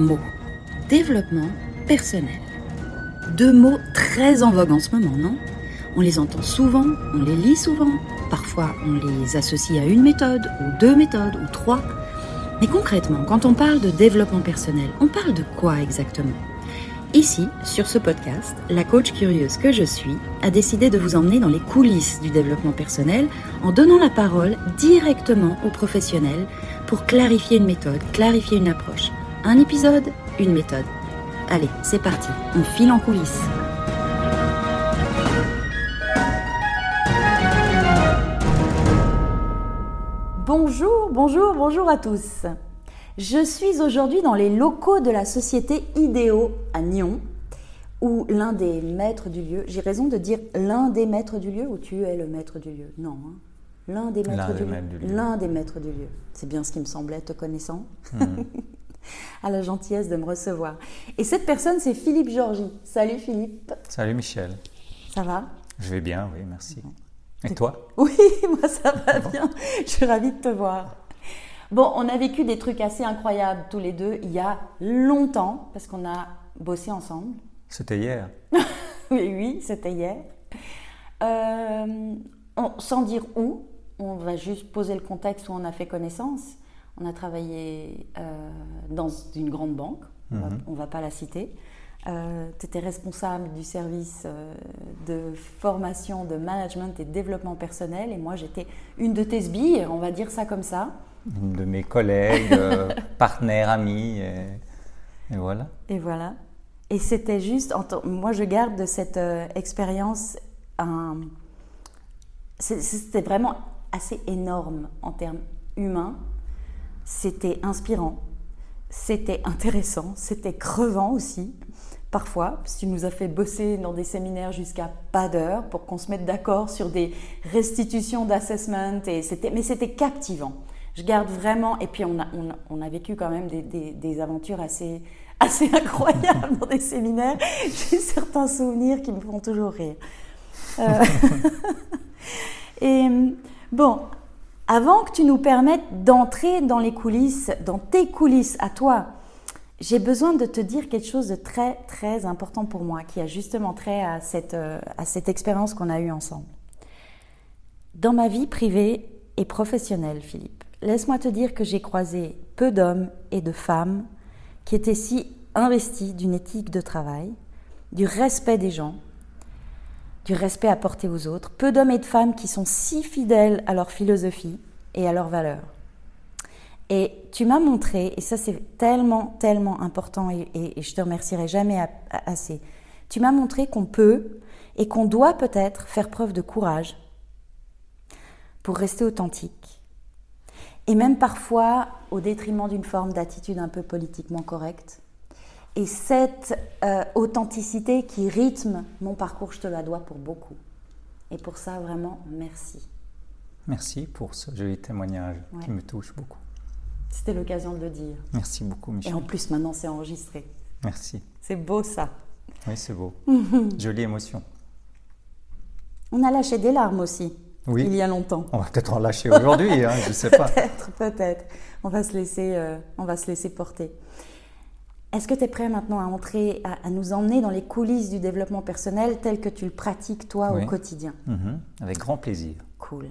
mots. Développement personnel. Deux mots très en vogue en ce moment, non? On les entend souvent, on les lit souvent, parfois on les associe à une méthode, ou deux méthodes, ou trois. Mais concrètement, quand on parle de développement personnel, on parle de quoi exactement? Ici, sur ce podcast, la coach curieuse que je suis a décidé de vous emmener dans les coulisses du développement personnel en donnant la parole directement aux professionnels pour clarifier une méthode, clarifier une approche. Un épisode, une méthode. Allez, c'est parti, on file en coulisses. Bonjour, bonjour, bonjour à tous. Je suis aujourd'hui dans les locaux de la société Idéo à Nyon, où l'un des maîtres du lieu, j'ai raison de dire l'un des maîtres du lieu ou tu es le maître du lieu? Non, hein. l'un des maîtres du, lieu. L'un des maîtres du lieu. C'est bien ce qui me semblait, te connaissant. Hmm. à la gentillesse de me recevoir. Et cette personne, c'est Philippe Georgie. Salut Philippe. Salut Michel. Ça va? Je vais bien, oui, merci. Et toi? Oui, moi ça va bien. Je suis ravie de te voir. Bon, on a vécu des trucs assez incroyables tous les deux il y a longtemps, parce qu'on a bossé ensemble. C'était hier. oui, oui, c'était hier. Euh, sans dire où, on va juste poser le contexte où on a fait connaissance. On a travaillé euh, dans une grande banque, on ne va mhm. pas la citer. Euh, tu étais responsable du service de formation, de management et de développement personnel, et moi j'étais une de tes sbilles, on va dire ça comme ça de mes collègues, euh, partenaires, amis. Et, voilà. Et voilà. Et c'était juste, moi je garde de cette euh, expérience un. C'était vraiment assez énorme en termes humains. C'était inspirant, c'était intéressant, c'était crevant aussi, parfois, parce tu nous as fait bosser dans des séminaires jusqu'à pas d'heure pour qu'on se mette d'accord sur des restitutions d'assessment, mais c'était captivant je garde vraiment, et puis on a, on, a vécu quand même des, des, aventures assez, assez incroyables dans des séminaires. J'ai certains souvenirs qui me font toujours rire. Euh, et bon, avant que tu nous permettes d'entrer dans les coulisses, dans tes coulisses à toi, j'ai besoin de te dire quelque chose de très très important pour moi, qui a justement trait à cette, euh, à cette expérience qu'on a eue ensemble. Dans ma vie privée et professionnelle, Philippe, laisse-moi te dire que j'ai croisé peu d'hommes et de femmes qui étaient si investis d'une éthique de travail, du respect des gens, du respect apporté aux autres, peu d'hommes et de femmes qui sont si fidèles à leur philosophie et à leurs valeurs. Et tu m'as montré, et ça c'est tellement, tellement important, et, je te remercierai jamais assez, tu m'as montré qu'on peut et qu'on doit peut-être faire preuve de courage pour rester authentique, et même parfois au détriment d'une forme d'attitude un peu politiquement correcte. Et cette euh, authenticité qui rythme mon parcours, je te la dois pour beaucoup. Et pour ça, vraiment, merci. Merci pour ce joli témoignage qui me touche beaucoup. C'était l'occasion de le dire. Merci beaucoup, Michel. Et en plus, maintenant, c'est enregistré. Merci. C'est beau, ça. Oui, c'est beau. Jolie émotion. On a lâché des larmes aussi oui. il y a longtemps. On va peut-être en lâcher aujourd'hui, hein, je ne sais pas. peut-être, peut-être. On, va se laisser, euh, on va se laisser porter. Est-ce que tu es prêt maintenant à entrer, à, nous emmener dans les coulisses du développement personnel tel que tu le pratiques toi au quotidien? Mhm. Avec grand plaisir. Cool.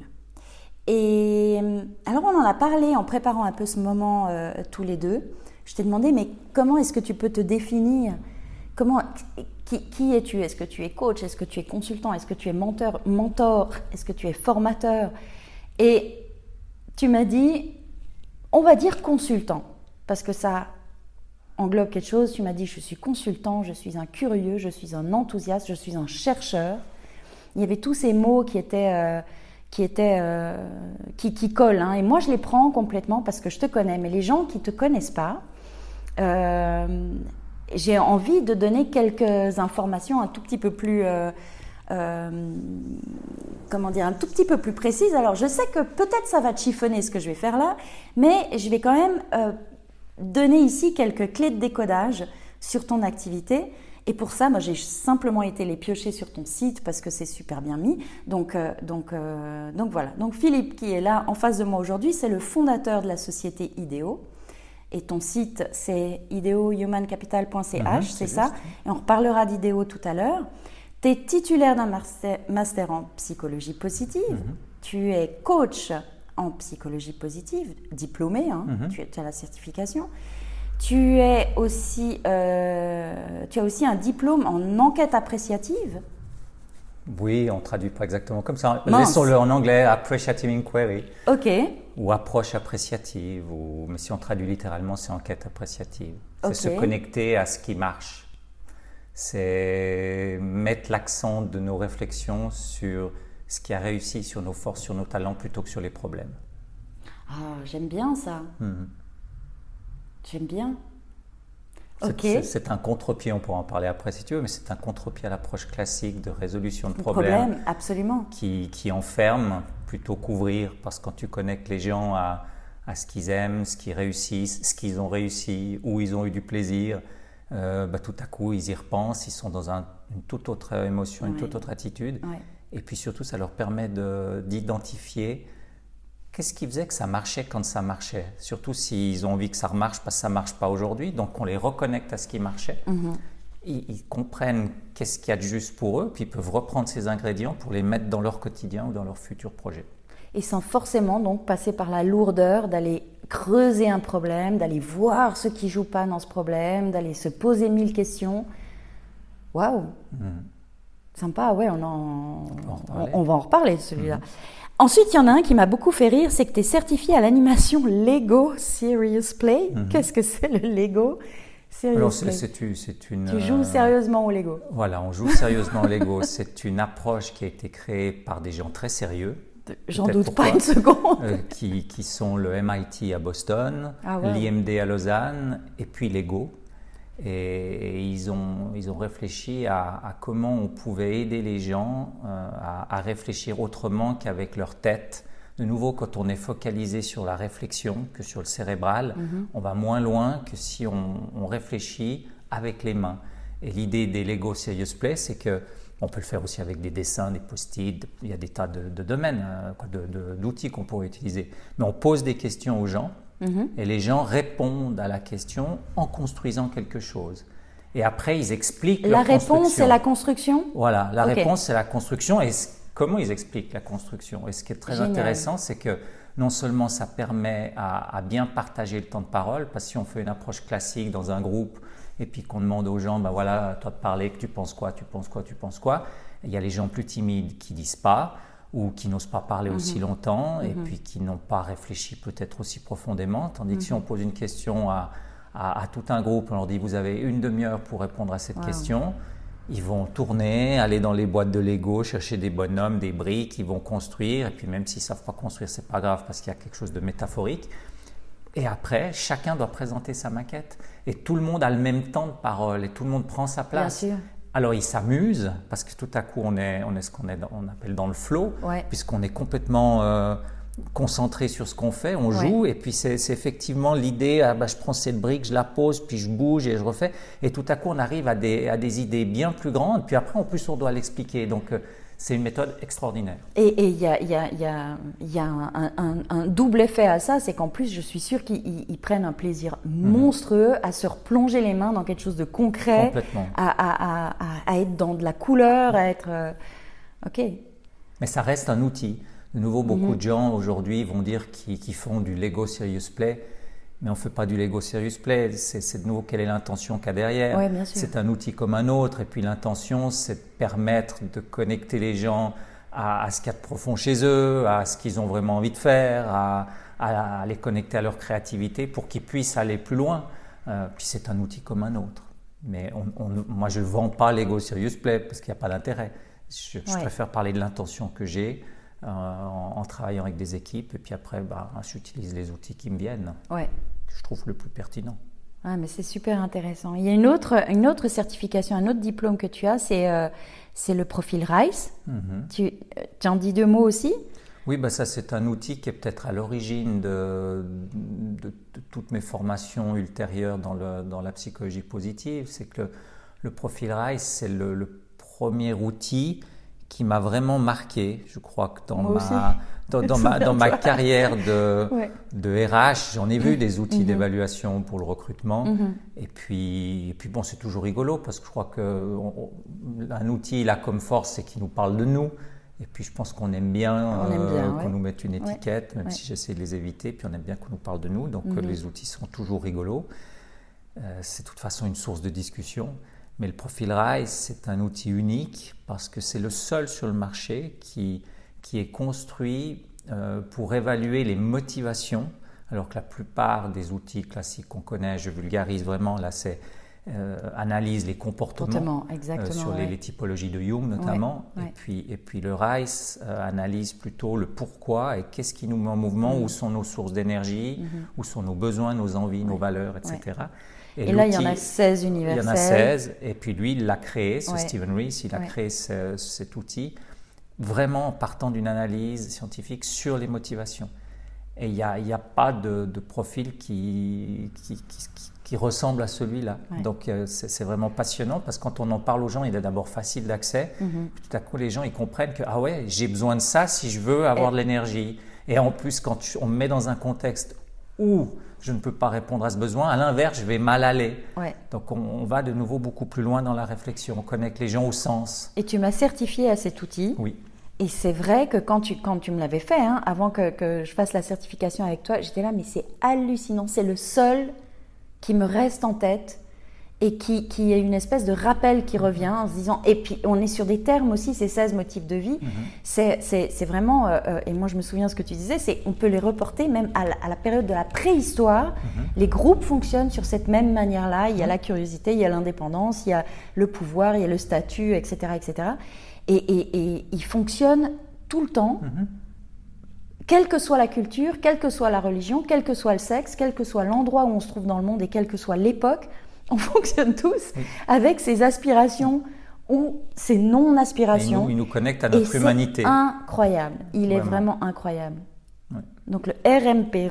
Et euh, alors on en a parlé en préparant un peu ce moment euh, tous les deux. Je t'ai demandé, mais comment est-ce que tu peux te définir? Comment, qui, es-tu? Est-ce que tu es coach? Est-ce que tu es consultant? Est-ce que tu es mentor, mentor? Est-ce que tu es formateur? Et tu m'as dit, on va dire consultant, parce que ça englobe quelque chose. Tu m'as dit, je suis consultant, je suis un curieux, je suis un enthousiaste, je suis un chercheur. Il y avait tous ces mots qui étaient... Euh, qui étaient euh, qui, qui, collent hein. et moi je les prends complètement parce que je te connais mais les gens qui te connaissent pas euh, j'ai envie de donner quelques informations un tout petit peu plus, comment dire, un tout petit peu plus précises. Alors, je sais que peut-être ça va chiffonner ce que je vais faire là, mais je vais quand même donner ici quelques clés de décodage sur ton activité. Et pour ça, moi, j'ai simplement été les piocher sur ton site parce que c'est super bien mis. Donc, donc, donc voilà. Donc Philippe, qui est là en face de moi aujourd'hui, c'est le fondateur de la société Idéo. Et ton site, c'est ideohumancapital.ch, Mhm, c'est ça juste. Et on reparlera d'idéo tout à l'heure. Tu es titulaire d'un master, master en psychologie positive. Mhm. Tu es coach en psychologie positive, diplômé, hein, Mhm. tu, tu as la certification. Tu, es aussi, euh, tu as aussi un diplôme en enquête appréciative. Oui, on traduit pas exactement comme ça. Laissons-le en anglais, appreciative inquiry, Ok, ou approche appréciative, ou, mais si on traduit littéralement, c'est enquête appréciative. C'est se connecter à ce qui marche. C'est mettre l'accent de nos réflexions sur ce qui a réussi, sur nos forces, sur nos talents, plutôt que sur les problèmes. ah, j'aime bien ça. Mhm. J'aime bien. C'est- Ok. c'est- un contre-pied, on pourra en parler après si tu veux, mais c'est un contre-pied à l'approche classique de résolution de problèmes. problème, absolument. qui, qui enferme plutôt qu'ouvrir, parce que quand tu connectes les gens à, à ce qu'ils aiment, ce qu'ils réussissent, ce qu'ils ont réussi, où ils ont eu du plaisir, euh, bah, tout à coup ils y repensent, ils sont dans un- une toute autre émotion, une toute autre attitude. Ouais. Et puis surtout, ça leur permet de- d'identifier qu'est-ce qui faisait que ça marchait quand ça marchait. Surtout s'ils ont envie que ça remarche parce que ça ne marche pas aujourd'hui. Donc on les reconnecte à ce qui marchait. Mhm. Ils, ils comprennent qu'est-ce qu'il y a de juste pour eux, puis ils peuvent reprendre ces ingrédients pour les mettre dans leur quotidien ou dans leur futur projet. Et sans forcément donc passer par la lourdeur d'aller creuser un problème, d'aller voir ce qui joue pas dans ce problème, d'aller se poser mille questions. Waouh Sympa, ouais, on, en- va en reparler. on- on va en reparler celui-là. Ensuite, il y en a un qui m'a beaucoup fait rire, c'est que tu es certifié à l'animation Lego Serious Play. Qu'est-ce que c'est le Lego Serious Alors c'est une, c'est une, Tu joues euh, sérieusement au Lego Voilà, on joue sérieusement au Lego. C'est une approche qui a été créée par des gens très sérieux, J'en doute pas une seconde. euh, qui, qui sont le MIT à Boston, Ah ouais. l'IMD à Lausanne et puis Lego. Et, et ils, ont, ils ont réfléchi à, à comment on pouvait aider les gens euh, à, à réfléchir autrement qu'avec leur tête. De nouveau, quand on est focalisé sur la réflexion que sur le cérébral, on va moins loin que si on, on réfléchit avec les mains. Et l'idée des Lego Serious Play, c'est que on peut le faire aussi avec des dessins, des post-it, il y a des tas de, de domaines, euh, d'outils qu'on pourrait utiliser. Mais on pose des questions aux gens et les gens répondent à la question en construisant quelque chose. Et après, ils expliquent La leur réponse, c'est la construction? Voilà, la réponse, c'est la construction. Et comment ils expliquent la construction? Et ce qui est très Génial. intéressant, c'est que non seulement ça permet à, à bien partager le temps de parole, parce que si on fait une approche classique dans un groupe et puis qu'on demande aux gens, ben voilà, toi de parler, que tu penses quoi, tu penses quoi, tu penses quoi, il y a les gens plus timides qui disent pas ou qui n'osent pas parler aussi longtemps et puis qui n'ont pas réfléchi peut-être aussi profondément. Tandis que si on pose une question à, à- à tout un groupe, on leur dit vous avez une demi-heure pour répondre à cette Wow. question, ils vont tourner, aller dans les boîtes de Lego, chercher des bonhommes, des briques, ils vont construire, et puis même s'ils ne savent pas construire, c'est pas grave parce qu'il y a quelque chose de métaphorique. Et après, chacun doit présenter sa maquette. Et tout le monde a le même temps de parole, et tout le monde prend sa place. sûr. Alors ils s'amusent, parce que tout à coup, on est, on est ce qu'on on appelle dans le flow, Ouais. puisqu'on est complètement euh, concentré sur ce qu'on fait, on Ouais. joue, et puis c'est c'est effectivement l'idée, ah bah, je prends cette brique, je la pose, puis je bouge et je refais, et tout à coup on arrive à des, à des idées bien plus grandes, puis après en plus on doit l'expliquer, donc euh, c'est une méthode extraordinaire. Et il y a, il y a- il y a- il y a un, un- un double effet à ça, c'est qu'en plus, je suis sûre qu'ils ils- ils prennent un plaisir monstrueux à se replonger les mains dans quelque chose de concret, Complètement. à, à- à- à- à être dans de la couleur, à être... euh, ok. Mais ça reste un outil. De nouveau, beaucoup de gens aujourd'hui vont dire qu'ils qu'ils font du Lego Serious Play, mais on ne fait pas du Lego Serious Play. C'est de nouveau quelle est l'intention qu'il y a derrière. Ouais, c'est un outil comme un autre, et puis l'intention, c'est de permettre de connecter les gens à, à ce qu'il y a de profond chez eux, à ce qu'ils ont vraiment envie de faire, à, à- à les connecter à leur créativité pour qu'ils puissent aller plus loin. Euh, puis c'est un outil comme un autre. Mais on- on- moi, je ne vends pas Lego Serious Play parce qu'il n'y a pas d'intérêt. Je, je Ouais. préfère parler de l'intention que j'ai euh, en, en travaillant avec des équipes, et puis après, bah, j'utilise les outils qui me viennent, Ouais. Que je trouve le plus pertinent. Ah, mais c'est super intéressant. Il y a une autre, une autre certification, un autre diplôme que tu as, c'est euh, le profil RICE. Mhm. Tu, euh, tu en dis deux mots aussi? Oui, bah ça c'est un outil qui est peut-être à l'origine de, de- de toutes mes formations ultérieures dans, le- dans la psychologie positive. C'est que le, le profil RICE, c'est le, le premier outil qui m'a vraiment marqué. Je crois que dans ma, dans, ma, dans ma carrière de, de RH, j'en ai vu des outils mhm. d'évaluation pour le recrutement. Mhm. Et puis, et puis bon, c'est toujours rigolo parce que je crois qu'un outil là comme force, c'est qu'il nous parle de nous. Et puis je pense qu'on aime bien, euh, qu'on nous mette une étiquette, même si j'essaie de les éviter. Puis on aime bien qu'on nous parle de nous. Donc mhm. les outils sont toujours rigolos. Euh, c'est de toute façon une source de discussion. Mais le profil RISE, c'est un outil unique parce que c'est le seul sur le marché qui, qui est construit euh, pour évaluer les motivations, alors que la plupart des outils classiques qu'on connaît, je vulgarise vraiment, là c'est euh, analyse les comportements euh, sur les, typologies de Jung notamment, Et, puis, et puis le RICE analyse plutôt le pourquoi et qu'est-ce qui nous met en mouvement, mm. où sont nos sources d'énergie, mm-hmm. où sont nos besoins, nos envies, nos valeurs, etc. Et, là, il y en a 16 universels. Il y en a 16. Et puis lui, il l'a créé, ce Stephen Rees, il a créé cet outil vraiment en partant d'une analyse scientifique sur les motivations. Et il n'y a, a, pas de, profil qui, qui, qui, ressemble à celui-là. Donc euh, c'est vraiment passionnant parce que quand on en parle aux gens, il est d'abord facile d'accès. Mhm. Tout à coup, les gens ils comprennent que ah ouais, j'ai besoin de ça si je veux avoir de l'énergie. Et en plus, quand on me met dans un contexte où je ne peux pas répondre à ce besoin. À l'inverse, je vais mal aller. Donc on, va de nouveau beaucoup plus loin dans la réflexion. On connecte les gens au sens. Et tu m'as certifié à cet outil. Oui. Et c'est vrai que quand tu, quand tu me l'avais fait, hein, avant que, que, je fasse la certification avec toi, j'étais là, mais c'est hallucinant. C'est le seul qui me reste en tête et qui, qui est une espèce de rappel qui revient en se disant, et puis on est sur des termes aussi, ces 16 motifs de vie, mm-hmm. c'est vraiment, euh, euh, et moi je me souviens ce que tu disais, c'est on peut les reporter même à la, période de la préhistoire. Mm-hmm. Les groupes fonctionnent sur cette même manière-là. Il y a mm-hmm. la curiosité, il y a l'indépendance, il y a le pouvoir, il y a le statut, etc. etc. Et, il fonctionne tout le temps, mhm. quelle que soit la culture, quelle que soit la religion, quel que soit le sexe, quel que soit l'endroit où on se trouve dans le monde et quelle que soit l'époque, on fonctionne tous avec ces aspirations ou ces non-aspirations. Il, nous, connecte à notre humanité. Incroyable. Il est vraiment incroyable. Donc le RMP,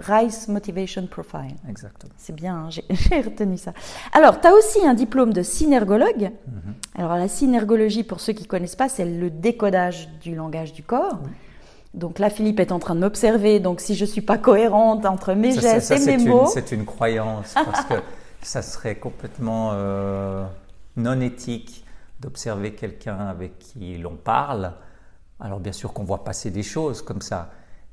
Rice Motivation Profile. Exactement. C'est bien, hein, j'ai retenu ça. Alors, tu as aussi un diplôme de synergologue. Mhm. Alors la synergologie, pour ceux qui ne connaissent pas, c'est le décodage du langage du corps. Donc là, Philippe est en train de m'observer. Donc si je ne suis pas cohérente entre mes gestes et mes mots... C'est une croyance, parce que ça serait complètement euh, non éthique d'observer quelqu'un avec qui l'on parle. Alors bien sûr qu'on voit passer des choses comme ça,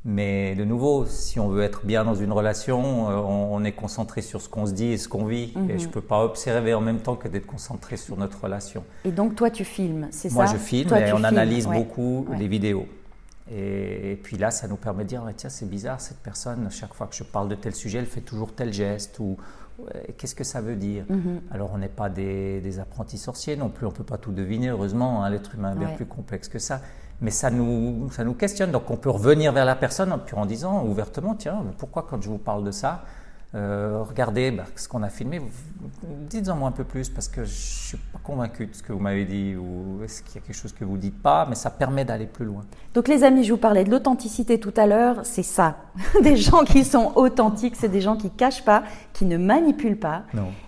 mais de nouveau, si on veut être bien dans une relation, euh, on, est concentré sur ce qu'on se dit et ce qu'on vit. Et mhm. je ne peux pas observer en même temps que d'être concentré sur notre relation. Et donc toi, tu filmes, c'est ça Moi, je filme et on analyse beaucoup les vidéos. Et, puis là, ça nous permet de dire, tiens, c'est bizarre, cette personne, chaque fois que je parle de tel sujet, elle fait toujours tel geste. Ou qu'est-ce que ça veut dire mhm. Alors, on n'est pas des, apprentis sorciers non plus, on ne peut pas tout deviner, heureusement, hein, l'être humain est bien plus complexe que ça mais ça nous, ça nous questionne. Donc on peut revenir vers la personne en disant ouvertement, tiens, pourquoi quand je vous parle de ça, euh, regardez bah, ce qu'on a filmé, dites-en moi un peu plus parce que je ne suis pas convaincu de ce que vous m'avez dit ou est-ce qu'il y a quelque chose que vous ne dites pas, mais ça permet d'aller plus loin. Donc les amis, je vous parlais de l'authenticité tout à l'heure, c'est ça. des gens qui sont authentiques, c'est des gens qui ne cachent pas, qui ne manipulent pas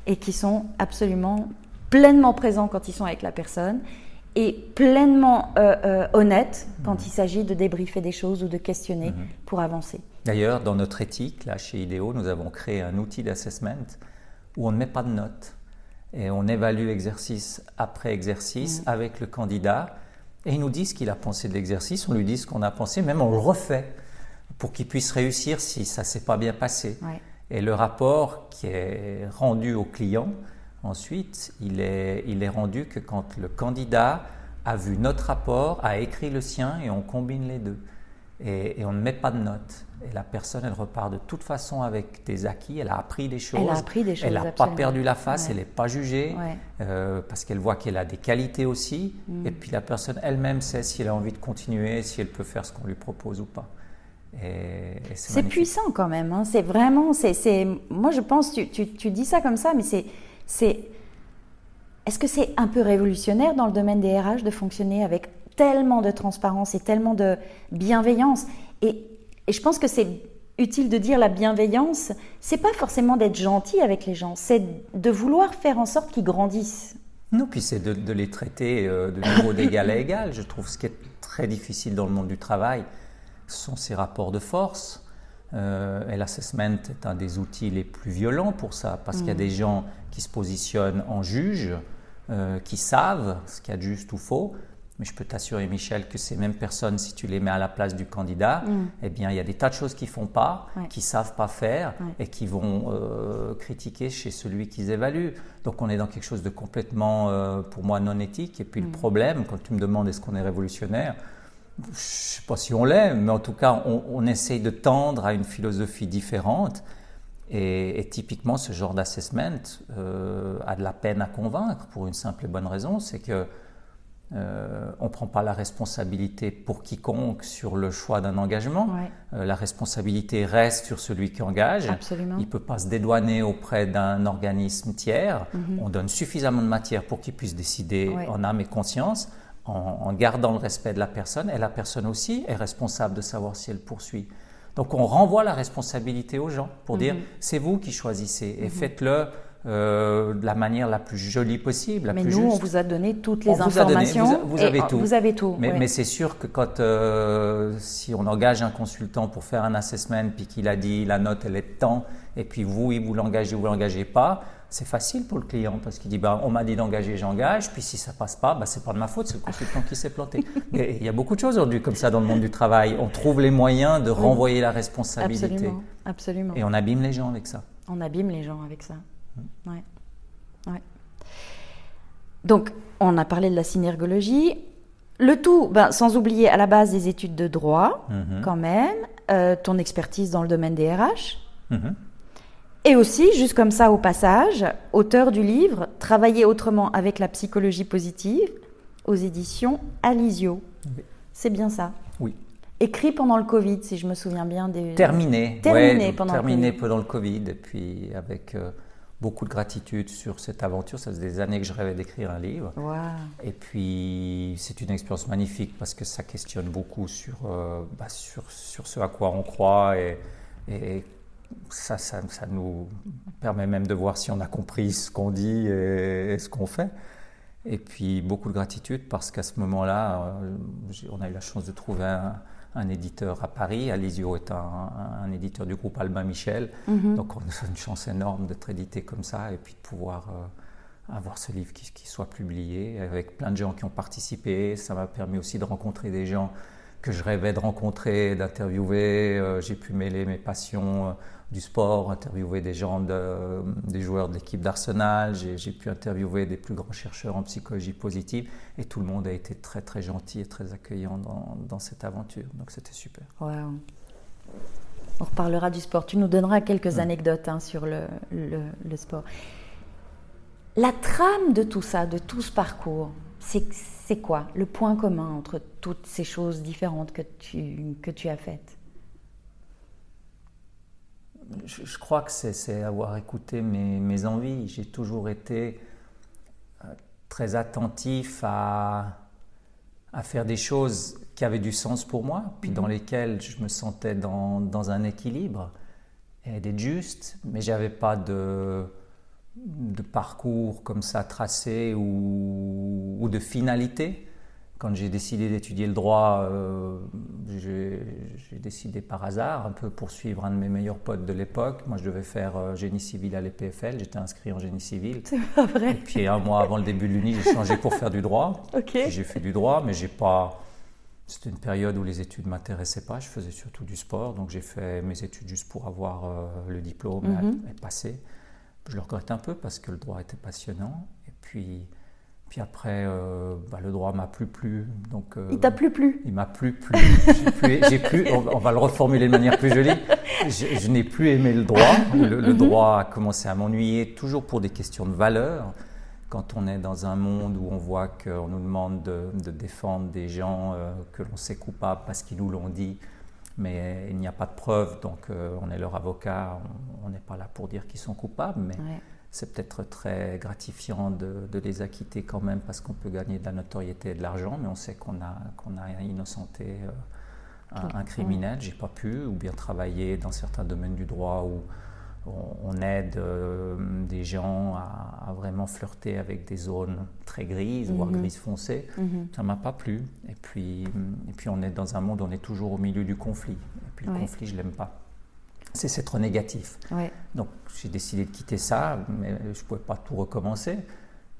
et qui sont absolument pleinement présents quand ils sont avec la personne et pleinement euh, euh, honnête quand mhm. il s'agit de débriefer des choses ou de questionner mhm. pour avancer. D'ailleurs, dans notre éthique, là, chez IDEO, nous avons créé un outil d'assessment où on ne met pas de notes et on évalue exercice après exercice mhm. avec le candidat et il nous dit ce qu'il a pensé de l'exercice, on lui dit ce qu'on a pensé, même on le refait pour qu'il puisse réussir si ça s'est pas bien passé. Et le rapport qui est rendu au client, Ensuite, il est, il est rendu que quand le candidat a vu notre rapport, a écrit le sien et on combine les deux. Et, on ne met pas de notes. Et la personne, elle repart de toute façon avec des acquis, elle a appris des choses. Elle a appris des choses. Elle n'a pas perdu la face, elle n'est pas jugée, euh, parce qu'elle voit qu'elle a des qualités aussi. Mm. Et puis la personne elle-même sait si elle a envie de continuer, si elle peut faire ce qu'on lui propose ou pas. C'est puissant quand même. Hein. C'est vraiment, c'est, moi je pense, tu, tu, tu dis ça comme ça, mais c'est c'est est-ce que c'est un peu révolutionnaire dans le domaine des RH de fonctionner avec tellement de transparence et tellement de bienveillance? Et, je pense que c'est utile de dire la bienveillance, c'est pas forcément d'être gentil avec les gens, c'est de vouloir faire en sorte qu'ils grandissent. Non, puis c'est de, les traiter euh, de niveau d'égal à égal. Je trouve ce qui est très difficile dans le monde du travail, ce sont ces rapports de force. Euh, et l'assessment est un des outils les plus violents pour ça, parce qu'il y a mm. des gens qui se positionnent en juge, euh, qui savent ce qu'il y a de juste ou faux, mais je peux t'assurer, Michel, que ces mêmes personnes, si tu les mets à la place du candidat, mm. eh bien, il y a des tas de choses qu'ils font pas, qu'ils qui savent pas faire et qui vont euh, critiquer chez celui qu'ils évaluent. Donc, on est dans quelque chose de complètement, euh, pour moi, non éthique. Et puis, le mm. problème, quand tu me demandes est-ce qu'on est révolutionnaire, je sais pas si on l'est, mais en tout cas, on, on, essaye de tendre à une philosophie différente. Et, et typiquement, ce genre d'assessment euh, a de la peine à convaincre pour une simple et bonne raison, c'est que euh, on ne prend pas la responsabilité pour quiconque sur le choix d'un engagement. Euh, la responsabilité reste sur celui qui engage. Absolument. Il ne peut pas se dédouaner auprès d'un organisme tiers. Mhm. On donne suffisamment de matière pour qu'il puisse décider en âme et conscience, en, gardant le respect de la personne. Et la personne aussi est responsable de savoir si elle poursuit. Donc on renvoie la responsabilité aux gens pour dire mhm. c'est vous qui choisissez et mhm. faites-le euh, de la manière la plus jolie possible. La mais nous, on vous a donné toutes les informations. vous, avez tout. Vous avez tout. Mais, c'est sûr que quand, euh, si on engage un consultant pour faire un assessment, puis qu'il a dit la note elle est de temps, et puis vous, il vous l'engagez ou vous l'engagez pas, c'est facile pour le client parce qu'il dit bah, on m'a dit d'engager, j'engage, puis si ça passe pas, bah, c'est pas de ma faute, c'est le consultant qui s'est planté. il y a beaucoup de choses aujourd'hui comme ça dans le monde du travail. On trouve les moyens de renvoyer la responsabilité. Absolument. Absolument. Et on abîme les gens avec ça. On abîme les gens avec ça. Ouais. Ouais. Donc, on a parlé de la synergologie. Le tout, ben, sans oublier à la base des études de droit, mhm. quand même, euh, ton expertise dans le domaine des RH. Mhm. Et aussi, juste comme ça au passage, auteur du livre Travailler autrement avec la psychologie positive aux éditions Alizio. C'est bien ça? Oui. Écrit pendant le Covid, si je me souviens bien. Des... Terminé. Terminé pendant terminé le Covid. pendant le Covid. Et puis avec. Euh, beaucoup de gratitude sur cette aventure. Ça faisait des années que je rêvais d'écrire un livre. Et puis, c'est une expérience magnifique parce que ça questionne beaucoup sur, euh, bah, sur, sur, ce à quoi on croit et, et ça, ça, ça, nous permet même de voir si on a compris ce qu'on dit et, ce qu'on fait. Et puis, beaucoup de gratitude parce qu'à ce moment-là, euh, on a eu la chance de trouver un un éditeur à Paris. Alizio est un, éditeur du groupe Albin Michel. Mhm. Donc on a une chance énorme d'être édité comme ça et puis de pouvoir euh, avoir ce livre qui, qui, soit publié avec plein de gens qui ont participé. Ça m'a permis aussi de rencontrer des gens que je rêvais de rencontrer, d'interviewer. Euh, j'ai pu mêler mes passions euh, du sport, interviewer des gens, de, des joueurs de l'équipe d'Arsenal. J'ai pu interviewer des plus grands chercheurs en psychologie positive. Et tout le monde a été très très gentil et très accueillant dans, dans cette aventure. Donc c'était super. Wow. On reparlera du sport. Tu nous donneras quelques anecdotes hein, sur le, le, le sport. La trame de tout ça, de tout ce parcours, c'est quoi le point commun entre toutes ces choses différentes que tu, que tu as faites? Je, crois que c'est avoir écouté mes, mes envies. J'ai toujours été euh, très attentif à, à, faire des choses qui avaient du sens pour moi, puis dans mhm. lesquelles je me sentais dans, dans un équilibre et d'être juste, mais j'avais pas de de parcours comme ça tracé ou, de finalité. Quand j'ai décidé d'étudier le droit, euh, j'ai décidé par hasard, un peu pour suivre un de mes meilleurs potes de l'époque. Moi, je devais faire euh, génie civil à l'EPFL, j'étais inscrit en génie civil. C'est pas vrai. Et puis un mois avant le début de l'Uni, j'ai changé pour faire du droit. J'ai fait du droit, mais j'ai pas. C'était une période où les études ne m'intéressaient pas, je faisais surtout du sport, donc j'ai fait mes études juste pour avoir euh, le diplôme mm-hmm. et passer. Je le regrette un peu parce que le droit était passionnant. Et puis, puis après, euh, bah, le droit m'a plus plu. Donc, euh, il t'a plus plu? Il m'a plus plu. J'ai plus, on, va le reformuler de manière plus jolie. Je, n'ai plus aimé le droit. Le, mhm. droit a commencé à m'ennuyer, toujours pour des questions de valeur. Quand on est dans un monde où on voit qu'on nous demande de, défendre des gens euh, que l'on sait coupables parce qu'ils nous l'ont dit, mais il n'y a pas de preuves, donc on est leur avocat, on n'est pas là pour dire qu'ils sont coupables, mais c'est peut-être très gratifiant de, les acquitter quand même parce qu'on peut gagner de la notoriété et de l'argent, mais on sait qu'on a, qu'on a innocenté euh, un, criminel, j'ai pas pu, ou bien travailler dans certains domaines du droit où on, aide des gens à, vraiment flirter avec des zones très grises, voire mhm. grises foncées. Mhm. Ça m'a pas plu. Et puis, et puis on est dans un monde où on est toujours au milieu du conflit. Et puis le conflit, je l'aime pas c'est trop négatif. Donc j'ai décidé de quitter ça, mais je ne pouvais pas tout recommencer.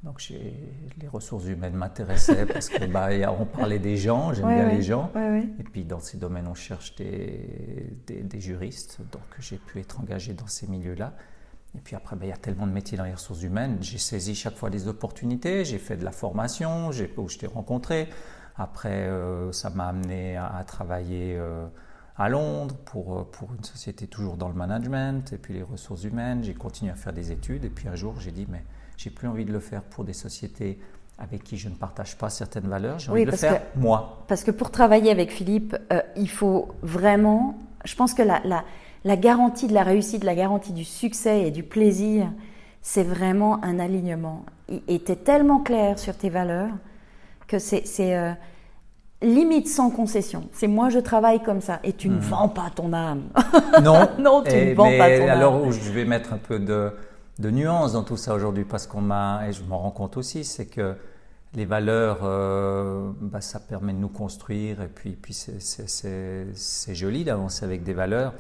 Donc les ressources humaines m'intéressaient parce que bah, on parlait des gens, j'aime bien les gens. Et puis dans ces domaines, on cherche des, des, juristes. Donc j'ai pu être engagé dans ces milieux-là. Et puis après, bah, il y a tellement de métiers dans les ressources humaines. J'ai saisi chaque fois des opportunités, j'ai fait de la formation, où je t'ai rencontré. Après, euh, ça m'a amené à, travailler. Euh, à Londres pour, euh, pour une société toujours dans le management et puis les ressources humaines. J'ai continué à faire des études et puis un jour j'ai dit mais j'ai plus envie de le faire pour des sociétés avec qui je ne partage pas certaines valeurs, j'ai envie de le faire moi. Parce que pour travailler avec Philippe, euh, il faut vraiment, je pense que la, la, la, garantie de la réussite, la garantie du succès et du plaisir, c'est vraiment un alignement. Il était tellement clair sur tes valeurs que c'est... Euh, limite sans concession. C'est moi, je travaille comme ça. Et tu ne mhm. vends pas ton âme. Non. non, tu ne vends pas ton âme. Alors, je vais mettre un peu de, de nuance dans tout ça aujourd'hui, parce qu'on m'a, et je m'en rends compte aussi, c'est que les valeurs, euh, bah, ça permet de nous construire, et puis, puis c'est joli d'avancer avec des valeurs.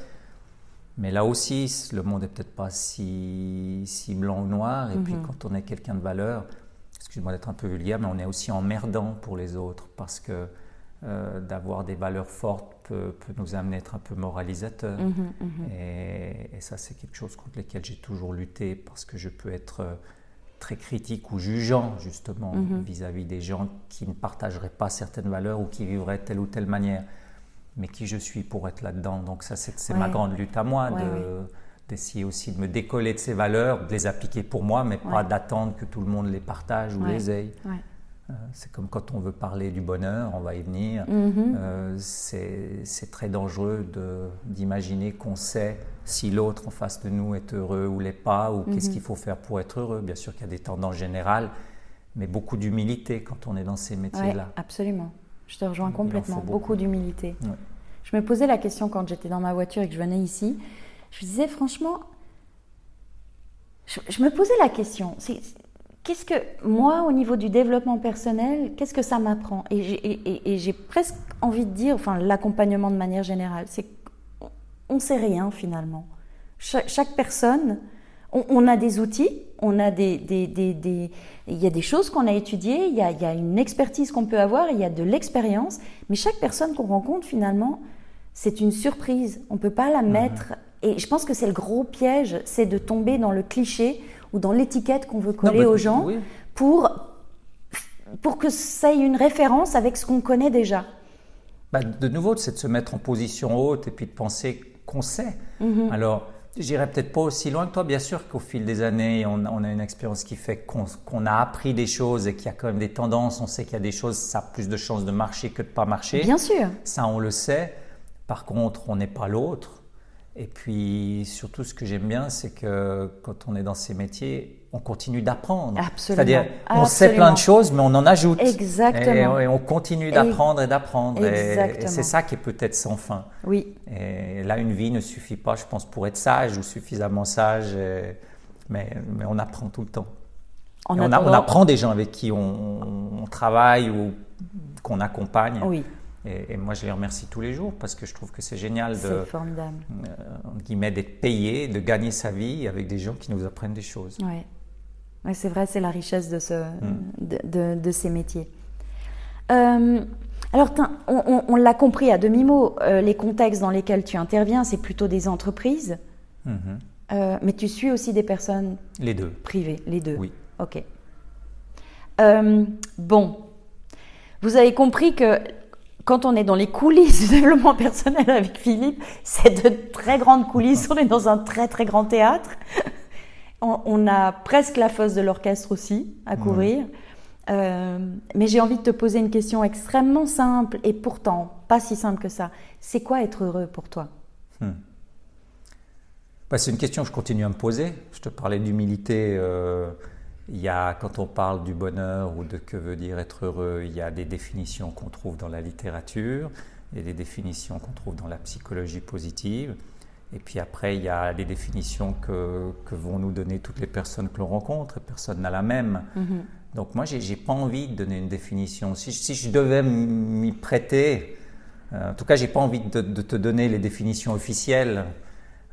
Mais là aussi, le monde n'est peut-être pas si, si blanc ou noir. Et puis mhm. quand on est quelqu'un de valeur, excuse-moi d'être un peu vulgaire, mais on est aussi emmerdant pour les autres parce que euh, d'avoir des valeurs fortes peut, nous amener à être un peu moralisateur. Mhm, mhm. Et, ça, c'est quelque chose contre lequel j'ai toujours lutté parce que je peux être euh, très critique ou jugeant, justement, mhm. vis-à-vis des gens qui ne partageraient pas certaines valeurs ou qui vivraient telle ou telle manière. Mais qui je suis pour être là-dedans. Donc, ça, c'est ma grande lutte à moi d'essayer aussi de me décoller de ces valeurs, de les appliquer pour moi, mais pas d'attendre que tout le monde les partage ou les aille. C'est comme quand on veut parler du bonheur, on va y venir. Mm-hmm. Euh, c'est très dangereux d'imaginer qu'on sait si l'autre en face de nous est heureux ou l'est pas, ou qu'est-ce mm-hmm. qu'il faut faire pour être heureux. Bien sûr qu'il y a des tendances générales, mais beaucoup d'humilité quand on est dans ces métiers-là. absolument. Je te rejoins complètement. Beaucoup, d'humilité. Je me posais la question quand j'étais dans ma voiture et que je venais ici. Je me disais franchement, je, je me posais la question qu'est-ce que moi, au niveau du développement personnel, qu'est-ce que ça m'apprend? Et j'ai presque envie de dire, enfin, l'accompagnement de manière générale, c'est qu'on ne sait rien finalement. chaque personne, on, a des outils, on a des, des, il y a des choses qu'on a étudiées, il y a, il y a une expertise qu'on peut avoir, il y a de l'expérience, mais chaque personne qu'on rencontre finalement, c'est une surprise. On ne peut pas la mmh. mettre. Et je pense que c'est le gros piège, c'est de tomber dans le cliché ou dans l'étiquette qu'on veut coller aux gens pour, pour que ça ait une référence avec ce qu'on connaît déjà. Bah, de nouveau, c'est de se mettre en position haute et puis de penser qu'on sait. Mhm. Alors, j'irai peut-être pas aussi loin que toi. Bien sûr qu'au fil des années, on, a une expérience qui fait qu'on a appris des choses et qu'il y a quand même des tendances. On sait qu'il y a des choses, ça a plus de chances de marcher que de pas marcher. Bien sûr. Ça, on le sait. Par contre, on n'est pas l'autre. Et puis surtout, ce que j'aime bien, c'est que quand on est dans ces métiers, on continue d'apprendre. C'est-à-dire, on sait plein de choses, mais on en ajoute. Exactement. Et, on continue d'apprendre et d'apprendre. Et, c'est ça qui est peut-être sans fin. Oui. Et là, une vie ne suffit pas, je pense, pour être sage ou suffisamment sage, mais, mais on apprend tout le temps. on, on, apprend des gens avec qui on, on travaille ou qu'on accompagne. Oui. Et, moi, je les remercie tous les jours parce que je trouve que c'est génial de, formidable. Euh, d'être payé, de gagner sa vie avec des gens qui nous apprennent des choses. Oui, ouais, c'est vrai, c'est la richesse de, ce, mm. de, de, ces métiers. Euh, alors, on, l'a compris à demi-mot, euh, les contextes dans lesquels tu interviens, c'est plutôt des entreprises, mm-hmm. mais tu suis aussi des personnes les deux. privées, les deux. Oui. Ok. bon, vous avez compris que quand on est dans les coulisses du développement personnel avec Philippe, c'est de très grandes coulisses. On est dans un très très grand théâtre. On, a presque la fosse de l'orchestre aussi à couvrir. Euh, mais j'ai envie de te poser une question extrêmement simple et pourtant pas si simple que ça. C'est quoi être heureux pour toi? Hmm. bah, C'est une question que je continue à me poser. Je te parlais d'humilité. Euh, il y a, quand on parle du bonheur ou de que veut dire être heureux, il y a des définitions qu'on trouve dans la littérature, il y a des définitions qu'on trouve dans la psychologie positive. Et puis après, il y a les définitions que, que vont nous donner toutes les personnes que l'on rencontre, et personne n'a la même. Mhm. Donc moi, j'ai n'ai pas envie de donner une définition. Si, si je devais m'y prêter, euh, en tout cas, j'ai pas envie de, de, te donner les définitions officielles,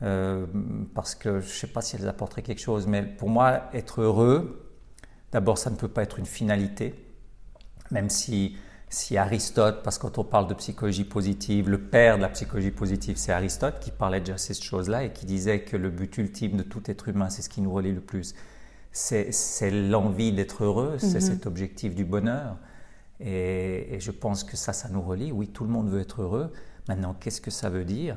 euh, parce que je ne sais pas si elles apporteraient quelque chose. Mais pour moi, être heureux, d'abord, ça ne peut pas être une finalité, même si si Aristote, parce que quand on parle de psychologie positive, le père de la psychologie positive, c'est Aristote qui parlait déjà de ces choses-là et qui disait que le but ultime de tout être humain, c'est ce qui nous relie le plus, c'est l'envie d'être heureux, c'est mhm. cet objectif du bonheur. Et, je pense que ça, ça nous relie. Oui, tout le monde veut être heureux. Maintenant, qu'est-ce que ça veut dire?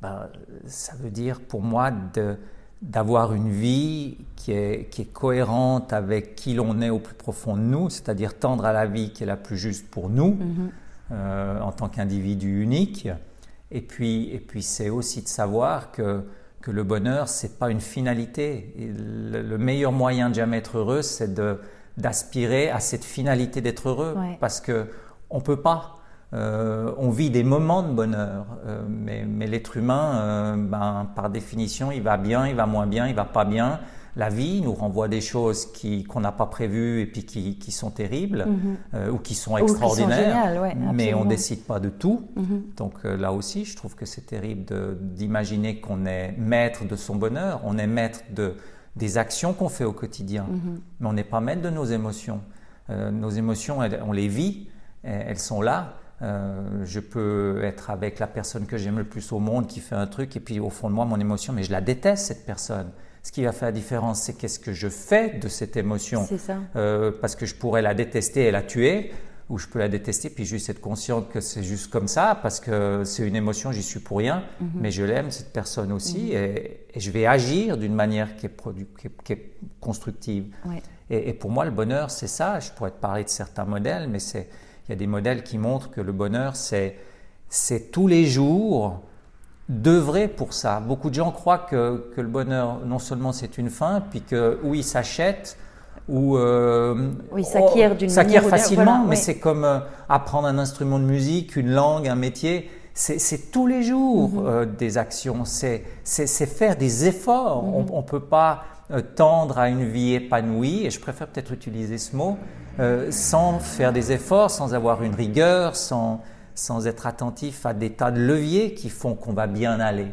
Ben, Ça veut dire pour moi de d'avoir une vie qui est, qui est, cohérente avec qui l'on est au plus profond de nous, c'est-à-dire tendre à la vie qui est la plus juste pour nous mhm. euh, en tant qu'individu unique. Et puis, et puis c'est aussi de savoir que, que le bonheur, c'est pas une finalité. le, meilleur moyen de jamais être heureux, c'est d'aspirer à cette finalité d'être heureux, parce que on peut pas. Euh, on vit des moments de bonheur, euh, mais, l'être humain, euh, ben, par définition, il va bien, il va moins bien, il va pas bien. La vie nous renvoie des choses qu'on n'a pas prévues et puis qui, sont terribles mhm. ou qui sont extraordinaires, mais on décide pas de tout. Mhm. Donc là aussi, je trouve que c'est terrible d'imaginer qu'on est maître de son bonheur, on est maître de, des actions qu'on fait au quotidien, mhm. mais on n'est pas maître de nos émotions. nos émotions, on les vit, elles sont là, euh, je peux être avec la personne que j'aime le plus au monde qui fait un truc et puis au fond de moi, mon émotion, mais je la déteste cette personne. Ce qui va faire la différence, c'est qu'est-ce que je fais de cette émotion. C'est ça. Euh, parce que je pourrais la détester et la tuer, ou je peux la détester puis juste être conscient que c'est juste comme ça, parce que c'est une émotion, j'y suis pour rien, mhm. mais je l'aime cette personne aussi, mhm. et, je vais agir d'une manière qui est, qui est, constructive. Et, et, pour moi, le bonheur, c'est ça. Je pourrais te parler de certains modèles, mais c'est il y a des modèles qui montrent que le bonheur, c'est, c'est tous les jours d'œuvrer pour ça. Beaucoup de gens croient que, que le bonheur, non seulement c'est une fin, puis que oui, il s'achète, ou euh, oui, s'acquiert d'une s'acquiert facilement, mais c'est comme euh, apprendre un instrument de musique, une langue, un métier. C'est tous les jours mhm. euh, des actions, c'est faire des efforts. Mhm. On ne peut pas euh, tendre à une vie épanouie, et je préfère peut-être utiliser ce mot, euh, sans faire des efforts, sans avoir une rigueur, sans, sans être attentif à des tas de leviers qui font qu'on va bien aller.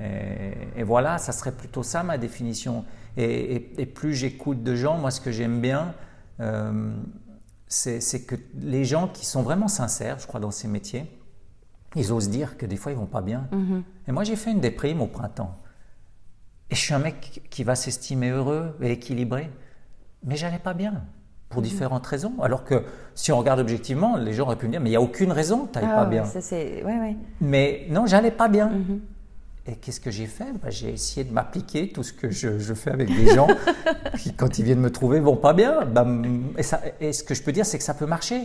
Et, voilà, ça serait plutôt ça ma définition. Et, plus j'écoute de gens, moi ce que j'aime bien, euh, c'est que les gens qui sont vraiment sincères, je crois, dans ces métiers, ils osent dire que des fois ils vont pas bien. Mm-hmm. Et moi j'ai fait une déprime au printemps. Et je suis un mec qui va s'estimer heureux et équilibré, mais j'allais pas bien pour mhm. différentes raisons. Alors que si on regarde objectivement, les gens auraient pu me dire, mais il n'y a aucune raison que tu n'ailles pas ah bien. Mais non, j'allais pas bien. Mhm. Et qu'est-ce que j'ai fait? Bah, J'ai essayé de m'appliquer tout ce que je, fais avec des gens qui, quand ils viennent me trouver, vont pas bien. Bah, et, ça, et, ce que je peux dire, c'est que ça peut marcher.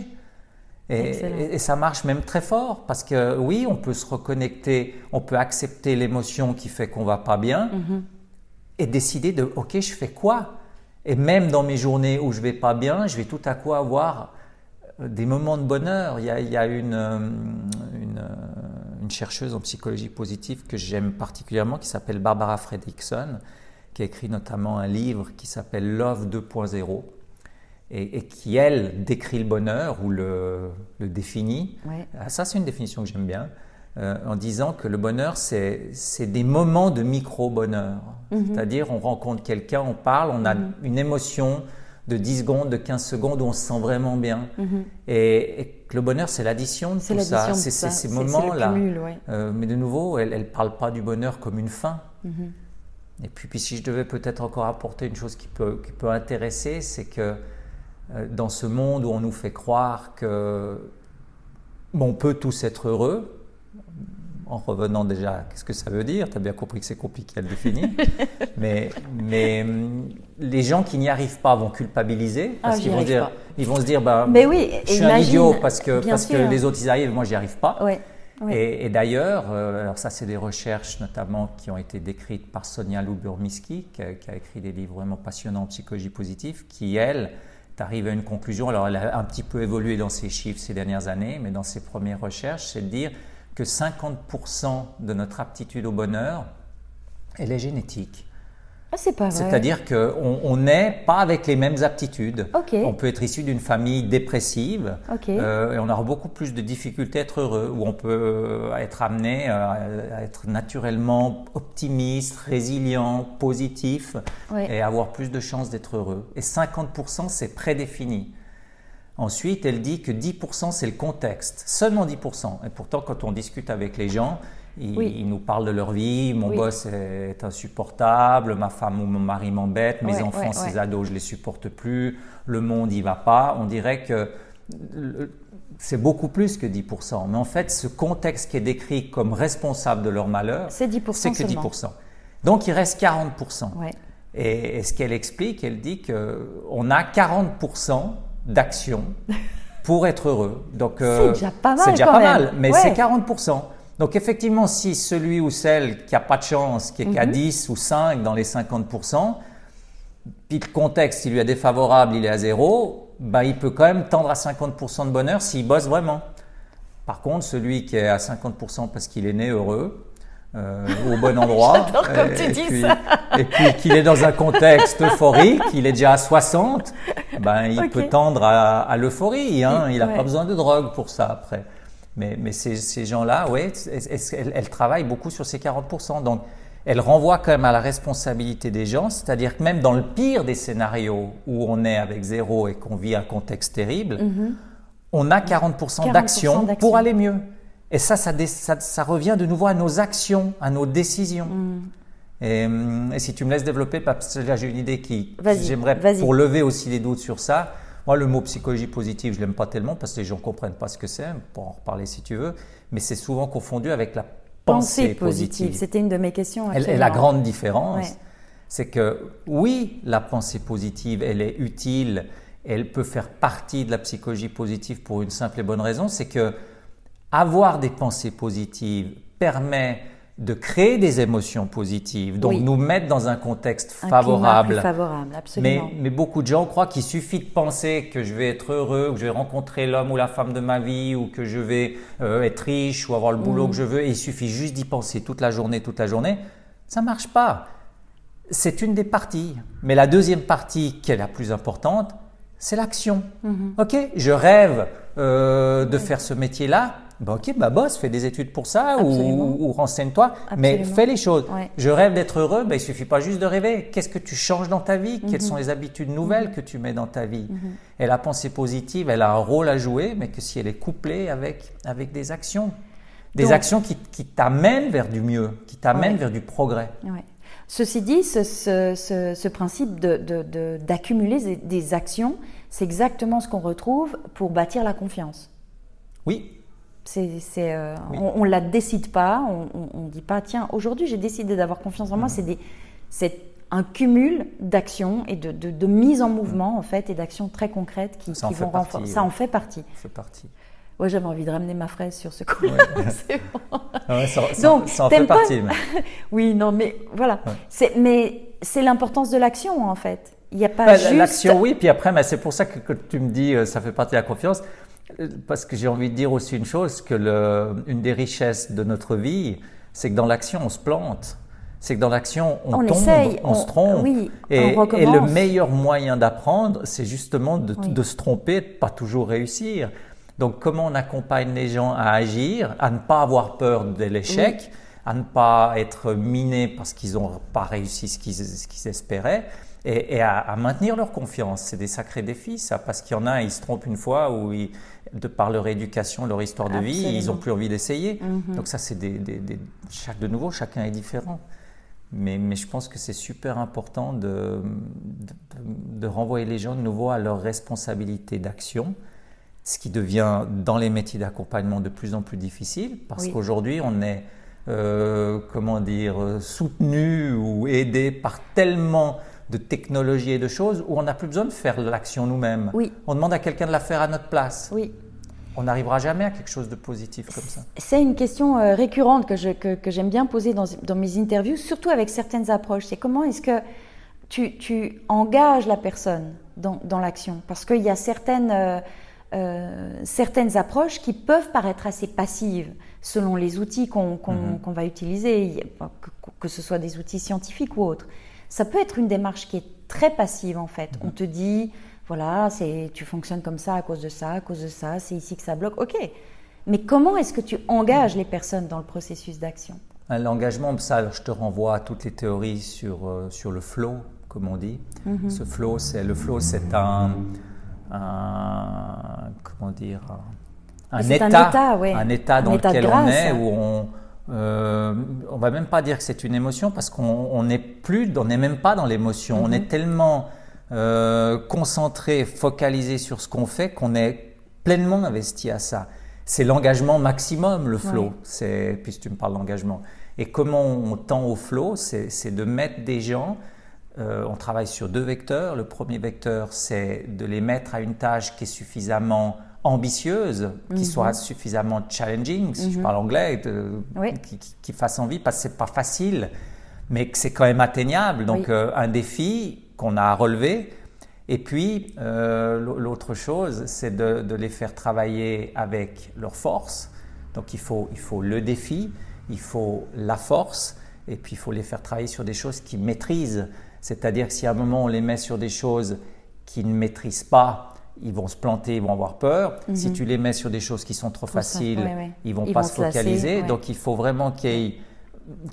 Et, et, ça marche même très fort parce que oui, on peut se reconnecter, on peut accepter l'émotion qui fait qu'on va pas bien mhm. et décider de OK, je fais quoi? Et même dans mes journées où je vais pas bien, je vais tout à coup avoir euh, des moments de bonheur. Il y a, il y a une, euh, une, euh, une, chercheuse en psychologie positive que j'aime particulièrement qui s'appelle Barbara Fredrickson, qui a écrit notamment un livre qui s'appelle Love 2.0 et, et, qui, elle, décrit le bonheur ou le, le définit. Ah, ça, c'est une définition que j'aime bien. Euh, en disant que le bonheur, c'est des moments de micro-bonheur. Mhm. C'est-à-dire, on rencontre quelqu'un, on parle, on a mhm. une émotion de 10 secondes, de 15 secondes où on se sent vraiment bien. Mhm. et, le bonheur, c'est l'addition de tout ça. C'est ces moments-là. Euh, mais de nouveau, elle ne parle pas du bonheur comme une fin. Et puis, puis, si je devais peut-être encore apporter une chose qui peut, qui peut intéresser, c'est que euh, dans ce monde où on nous fait croire que bon, on peut tous être heureux, en revenant déjà, qu'est-ce que ça veut dire? Tu as bien compris que c'est compliqué à le définir. mais, mais hum, les gens qui n'y arrivent pas vont culpabiliser parce ah, qu'ils vont, dire, ils vont se dire bah, mais oui, je suis un idiot parce que, parce que les autres y arrivent, moi j'y arrive pas. Et, d'ailleurs, euh, alors ça c'est des recherches notamment qui ont été décrites par Sonia Luburmiski, qui, qui a, écrit des livres vraiment passionnants en psychologie positive, qui elle arrive à une conclusion. Alors elle a un petit peu évolué dans ses chiffres ces dernières années, mais dans ses premières recherches, c'est de dire que 50% de notre aptitude au bonheur, elle est génétique. Ah, c'est pas vrai. C'est-à-dire qu'on n'est pas avec les mêmes aptitudes. On peut être issu d'une famille dépressive euh, et on aura beaucoup plus de difficultés à être heureux, ou on peut euh, être amené à, à être naturellement optimiste, résilient, positif Ouais. et avoir plus de chances d'être heureux. Et 50%, c'est prédéfini. Ensuite, elle dit que 10% c'est le contexte, seulement 10%. Et pourtant, quand on discute avec les gens, ils, Oui. ils nous parlent de leur vie. Mon Oui. boss est insupportable, ma femme ou mon mari m'embête, mes Ouais, enfants, ces ouais. ados, je les supporte plus, le monde y va pas. On dirait que c'est beaucoup plus que 10%. Mais en fait, ce contexte qui est décrit comme responsable de leur malheur, C'est 10% c'est que seulement. 10%. Donc il reste 40%. Ouais. Et, et ce qu'elle explique, elle dit qu'on a 40% d'actions pour être heureux. Donc, euh, C'est déjà pas mal C'est déjà quand pas même. mal, mais Ouais. c'est 40%. Donc effectivement, si celui ou celle qui a pas de chance, qui est qu'à Mhm. 10 ou 5 dans les 50%, puis le contexte, il lui est défavorable, il est à zéro, ben, il peut quand même tendre à 50% de bonheur s'il bosse vraiment. Par contre, celui qui est à 50% parce qu'il est né heureux, euh, au bon endroit, J'adore comme et, tu et dis puis, ça. et puis qu'il est dans un contexte euphorique, il est déjà à 60, ben, il peut tendre à, à l'euphorie. Hein, il n'a Ouais. pas besoin de drogue pour ça après. Mais, mais ces, ces gens-là, oui, elles, elles travaillent beaucoup sur ces 40%. Donc, elles renvoient quand même à la responsabilité des gens, c'est-à-dire que même dans le pire des scénarios où on est avec zéro et qu'on vit un contexte terrible, Mhm. on a 40%, 40% d'action d'action. pour aller mieux. Et ça ça, dé- ça, ça revient de nouveau à nos actions, à nos décisions. Mm. Et, hum, et si tu me laisses développer, parce que là j'ai une idée qui, j'aimerais pour lever aussi les doutes sur ça. Moi, le mot psychologie positive, je l'aime pas tellement parce que les gens comprennent pas ce que c'est. On peut en reparler si tu veux, mais c'est souvent confondu avec la pensée, Pensée positive. C'était une de mes questions. elle- et la grande différence, Ouais. c'est que oui, la pensée positive, elle est utile, elle peut faire partie de la psychologie positive pour une simple et bonne raison, c'est que avoir des pensées positives permet de créer des émotions positives, donc Oui. nous mettre dans un contexte Un climat favorable. plus favorable, Mais, absolument. mais beaucoup de gens croient qu'il suffit de penser que je vais être heureux, que je vais rencontrer l'homme ou la femme de ma vie, ou que je vais euh, être riche ou avoir le boulot Mm. que je veux, et il suffit juste d'y penser toute la journée, toute la journée. Ça marche pas. C'est une des parties. Mais la deuxième partie, qui est la plus importante, c'est l'action. Mhm. Ok, je rêve euh, de faire ce métier-là. Ben ok, bah boss, fais des études pour ça ou, ou renseigne-toi, mais fais les choses. Ouais. Je rêve d'être heureux, ben, il suffit pas juste de rêver. Qu'est-ce que tu changes dans ta vie? Quelles Mhm. sont les habitudes nouvelles que tu mets dans ta vie? Et la pensée positive, elle a un rôle à jouer, mais que si elle est couplée avec, avec des actions. Des Donc- actions qui, qui t'amènent vers du mieux, qui t'amènent Ouais. vers du progrès. Ouais. Ceci dit, ce, ce- ce- ce principe de- de- de- d'accumuler des actions, c'est exactement ce qu'on retrouve pour bâtir la confiance. Oui, Euh, Oui. On ne la décide pas, on ne dit pas, tiens, aujourd'hui j'ai décidé d'avoir confiance en moi. C'est, des, c'est un cumul d'actions et de, de, de mise en mouvement, en fait, et d'actions très concrètes qui, Ça qui fait vont partie, renforcer. ouais. Ça en fait partie. c'est parti. Ouais, j'avais envie de ramener ma fraise sur ce coup C'est bon. Ah ouais, ça, ça- Donc, ça en fait pas- partie. mais- Oui, non, mais voilà. C'est, mais c'est l'importance de l'action, en fait. Il n'y a pas Bah, juste... L'action, oui, puis après, mais c'est pour ça que, que tu me dis, euh, ça fait partie de la confiance, parce que j'ai envie de dire aussi une chose, que le, une des richesses de notre vie, c'est que dans l'action, on se plante. C'est que dans l'action, on, On tombe, essaye, on, on- se trompe. oui, et, on et le meilleur moyen d'apprendre, c'est justement de, Oui. de se tromper, de pas toujours réussir. Donc, comment on accompagne les gens à agir, à ne pas avoir peur de l'échec, à ne pas être minés parce qu'ils n'ont pas réussi ce qu'ils ce qu'ils espéraient, et, et à, à maintenir leur confiance. C'est des sacrés défis, ça, parce qu'il y en a, ils se trompent une fois, ou ils- de par leur éducation, leur histoire de vie, ils n'ont plus envie d'essayer. Mhm. Donc ça, c'est des, des- des- chaque, de nouveau, chacun est différent. Mais, mais je pense que c'est super important de, de, de renvoyer les gens de nouveau à leur responsabilité d'action, ce qui devient dans les métiers d'accompagnement de plus en plus difficile, parce Oui. qu'aujourd'hui, on est, euh, comment dire, soutenu ou aidé par tellement de technologies et de choses où on n'a plus besoin de faire l'action nous-mêmes. Oui. On demande à quelqu'un de la faire à notre place. Oui. On n'arrivera jamais à quelque chose de positif comme ça. C'est une question euh, récurrente que, je, que, que j'aime bien poser dans, dans mes interviews, surtout avec certaines approches. C'est comment est-ce que tu, tu engages la personne dans, dans l'action? Parce qu'il y a certaines, euh, euh, certaines approches qui peuvent paraître assez passives. selon les outils qu'on Mhm. qu'on va utiliser, que, que ce soit des outils scientifiques ou autres. Ça peut être une démarche qui est très passive en fait. Mhm. On te dit, voilà, c'est tu fonctionnes comme ça à cause de ça, à cause de ça, c'est ici que ça bloque. Ok, mais comment est-ce que tu engages les personnes dans le processus d'action? Euh, L'engagement, ça, je te renvoie à toutes les théories sur, euh, sur le flow, comme on dit. Mhm. Ce flow, c'est le flow, c'est un, un- comment dire, un, un C'est un état, état, ouais. un état Un dans état de lequel on est, où on, euh, on va même pas dire que c'est une émotion parce qu'on on n'est plus, on n'est même pas dans l'émotion. Mhm. On est tellement euh, concentré, focalisé sur ce qu'on fait qu'on est pleinement investi à ça. C'est l'engagement maximum, le flow. Ouais. C'est puisque tu me parles d'engagement. Et comment on tend au flow, c'est c'est de mettre des gens. euh, on travaille sur deux vecteurs. Le premier vecteur, c'est de les mettre à une tâche qui est suffisamment ambitieuse, qui soit suffisamment challenging, si je parle anglais, de- Oui. qui, qui- qui fasse envie, parce que c'est pas facile, mais que c'est quand même atteignable. Donc Oui. euh, un défi qu'on a à relever. Et puis euh, l'au- l'autre chose, c'est de, de les faire travailler avec leurs forces. Donc il faut, il faut le défi, il faut la force, et puis il faut les faire travailler sur des choses qu'ils maîtrisent. C'est-à-dire que si à un moment on les met sur des choses qu'ils ne maîtrisent pas, ils vont se planter, ils vont avoir peur. Si tu les mets sur des choses qui sont trop faciles, ouais, ouais. ils vont Ils pas vont se lasser, focaliser. ouais. Donc il faut vraiment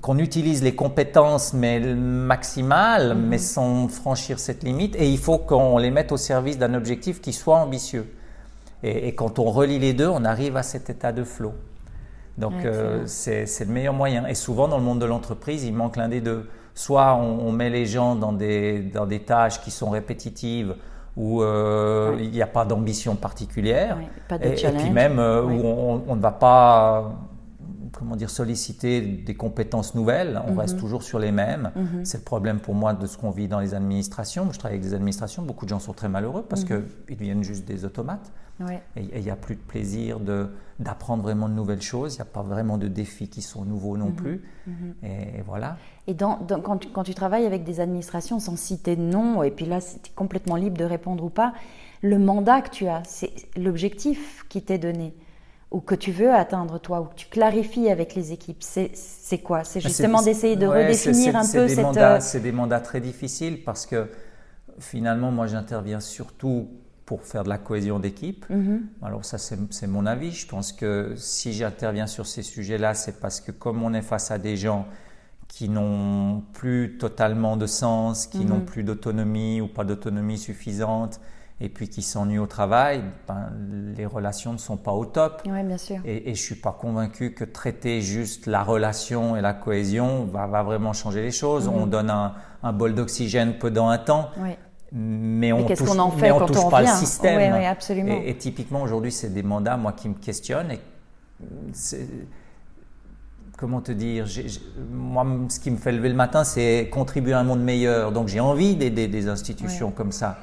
qu'on utilise les compétences mais le maximal, Mhm. mais sans franchir cette limite. Et il faut qu'on les mette au service d'un objectif qui soit ambitieux. Et, et quand on relie les deux, on arrive à cet état de flow. Donc Ouais, euh, c'est c'est le meilleur moyen. Et souvent dans le monde de l'entreprise, il manque l'un des deux. Soit on, on met les gens dans des, dans des tâches qui sont répétitives où euh, Ouais. il n'y a pas d'ambition particulière. Ouais, pas de et, puis même euh, Ouais. où on, on ne va pas comment dire, solliciter des compétences nouvelles, on Mhm. reste toujours sur les mêmes. C'est le problème pour moi de ce qu'on vit dans les administrations. Je travaille avec des administrations, beaucoup de gens sont très malheureux parce Mhm. qu'ils deviennent juste des automates. Ouais. Et il n'y a plus de plaisir de- d'apprendre vraiment de nouvelles choses. Il n'y a pas vraiment de défis qui sont nouveaux Mhm. non plus. Et, et voilà. Et dans, dans- quand, tu, quand tu travailles avec des administrations sans citer de nom, et puis là, tu es complètement libre de répondre ou pas, le mandat que tu as, c'est l'objectif qui t'est donné, ou que tu veux atteindre toi, ou que tu clarifies avec les équipes, c'est quoi? C'est Mais justement d'essayer de ouais, redéfinir un peu des cette... mandats- euh, C'est des mandats très difficiles parce que finalement, moi, j'interviens surtout pour faire de la cohésion d'équipe. mhm, Alors ça, c'est mon avis. Je pense que si j'interviens sur ces sujets-là, c'est parce que comme on est face à des gens qui n'ont plus totalement de sens, qui Mhm. n'ont plus d'autonomie ou pas d'autonomie suffisante, et puis qui s'ennuient au travail, ben, les relations ne sont pas au top. Ouais, bien sûr. Et, et je suis pas convaincu que traiter juste la relation et la cohésion va, va vraiment changer les choses. Mhm. On donne un, un bol d'oxygène pendant un temps, Ouais. Mais on touche, qu'on en mais fait on quand touche on pas revient le système. Absolument. Et, et typiquement aujourd'hui, c'est des mandats moi qui me questionnent. Et comment te dire Moi, ce qui me fait lever le matin, c'est contribuer à un monde meilleur. Donc j'ai envie d'aider des institutions comme ça.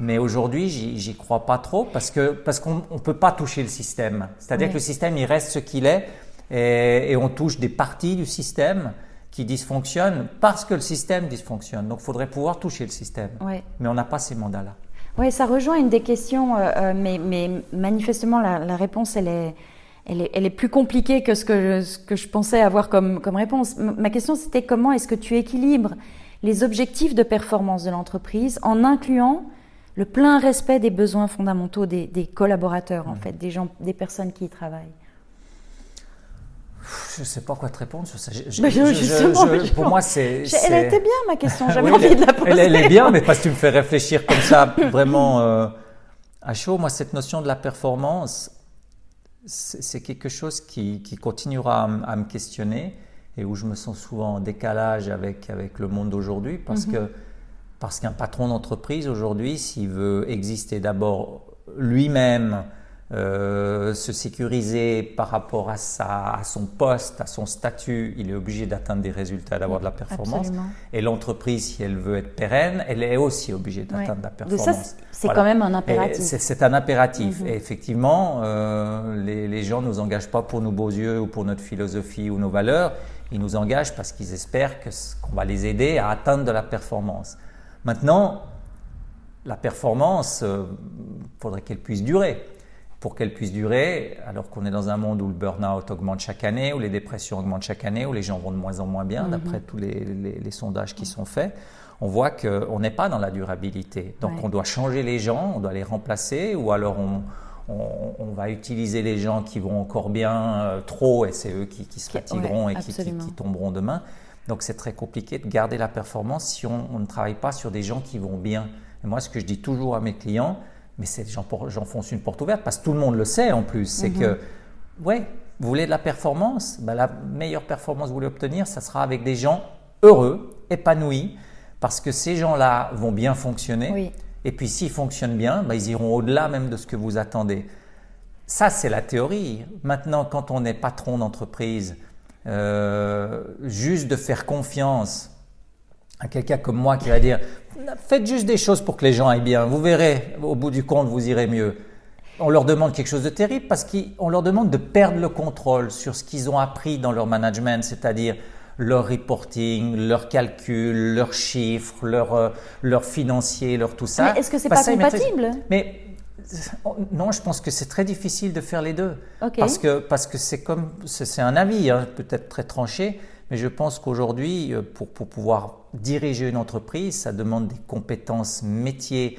Mais aujourd'hui, j'y crois pas trop parce que parce qu'on ne peut pas toucher le système. C'est-à-dire que le système, il reste ce qu'il est et, et on touche des parties du système qui dysfonctionnent parce que le système dysfonctionne. Donc, il faudrait pouvoir toucher le système. Ouais. Mais on n'a pas ces mandats-là. Oui, ça rejoint une des questions, euh, euh, mais, mais manifestement, la, la réponse, elle est, elle, est, elle est plus compliquée que ce que, je- ce que je pensais avoir comme, comme réponse. M- ma question, c'était comment est-ce que tu équilibres les objectifs de performance de l'entreprise en incluant le plein respect des besoins fondamentaux des, des collaborateurs, en fait, des gens, des personnes qui y travaillent? Je ne sais pas quoi te répondre sur ça. Je- je- Bah, je- je- pour moi, c'est. Elle c'est- était bien, ma question, j'avais Oui, envie de la poser. Elle, elle est bien, mais parce que tu me fais réfléchir comme ça, vraiment euh, à chaud. Moi, cette notion de la performance, c'est quelque chose qui, qui continuera à me questionner et où je me sens souvent en décalage avec, avec le monde d'aujourd'hui parce Mhm. que parce qu'un patron d'entreprise aujourd'hui, s'il veut exister d'abord lui-même, euh, se sécuriser par rapport à, sa, à son poste, à son statut, il est obligé d'atteindre des résultats, d'avoir de la performance. Absolument. Et l'entreprise, si elle veut être pérenne, elle est aussi obligée d'atteindre Ouais. de la performance. ça, c'est quand même un impératif. C'est un impératif. Mhm. Et effectivement, euh, les, les gens ne nous engagent pas pour nos beaux yeux ou pour notre philosophie ou nos valeurs. Ils nous engagent parce qu'ils espèrent qu'on va les aider à atteindre de la performance. Maintenant, la performance, il faudrait qu'elle puisse durer. Pour qu'elle puisse durer, alors qu'on est dans un monde où le burn-out augmente chaque année, où les dépressions augmentent chaque année, où les gens vont de moins en moins bien, d'après tous les, sondages qui sont faits, on voit qu'on n'est pas dans la durabilité. Donc on doit changer les gens, on doit les remplacer, ou alors on, va utiliser les gens qui vont encore bien euh, trop, et c'est eux qui, se fatigueront et qui, tomberont demain. Donc c'est très compliqué de garder la performance si on, ne travaille pas sur des gens qui vont bien. Et moi, ce que je dis toujours à mes clients, mais j'enfonce une porte ouverte parce que tout le monde le sait en plus, c'est que, mhm. ouais, vous voulez de la performance, ben, la meilleure performance que vous voulez obtenir, ça sera avec des gens heureux, épanouis, parce que ces gens-là vont bien fonctionner. Et puis s'ils fonctionnent bien, ben, ils iront au-delà même de ce que vous attendez. Ça, c'est la théorie. Maintenant, quand on est patron d'entreprise, euh, juste de faire confiance à quelqu'un comme moi qui va dire faites juste des choses pour que les gens aillent bien, vous verrez, au bout du compte, vous irez mieux. On leur demande quelque chose de terrible parce qu'on leur demande de perdre le contrôle sur ce qu'ils ont appris dans leur management, c'est-à-dire leur reporting, leurs calculs, leurs chiffres, leurs euh, leur financiers, leur tout ça. Mais est-ce que c'est pas compatible? Mais non, je pense que c'est très difficile de faire les deux. Parce que parce que c'est comme c'est un avis hein, peut-être très tranché, mais je pense qu'aujourd'hui euh, pour, pour pouvoir diriger une entreprise, ça demande des compétences métiers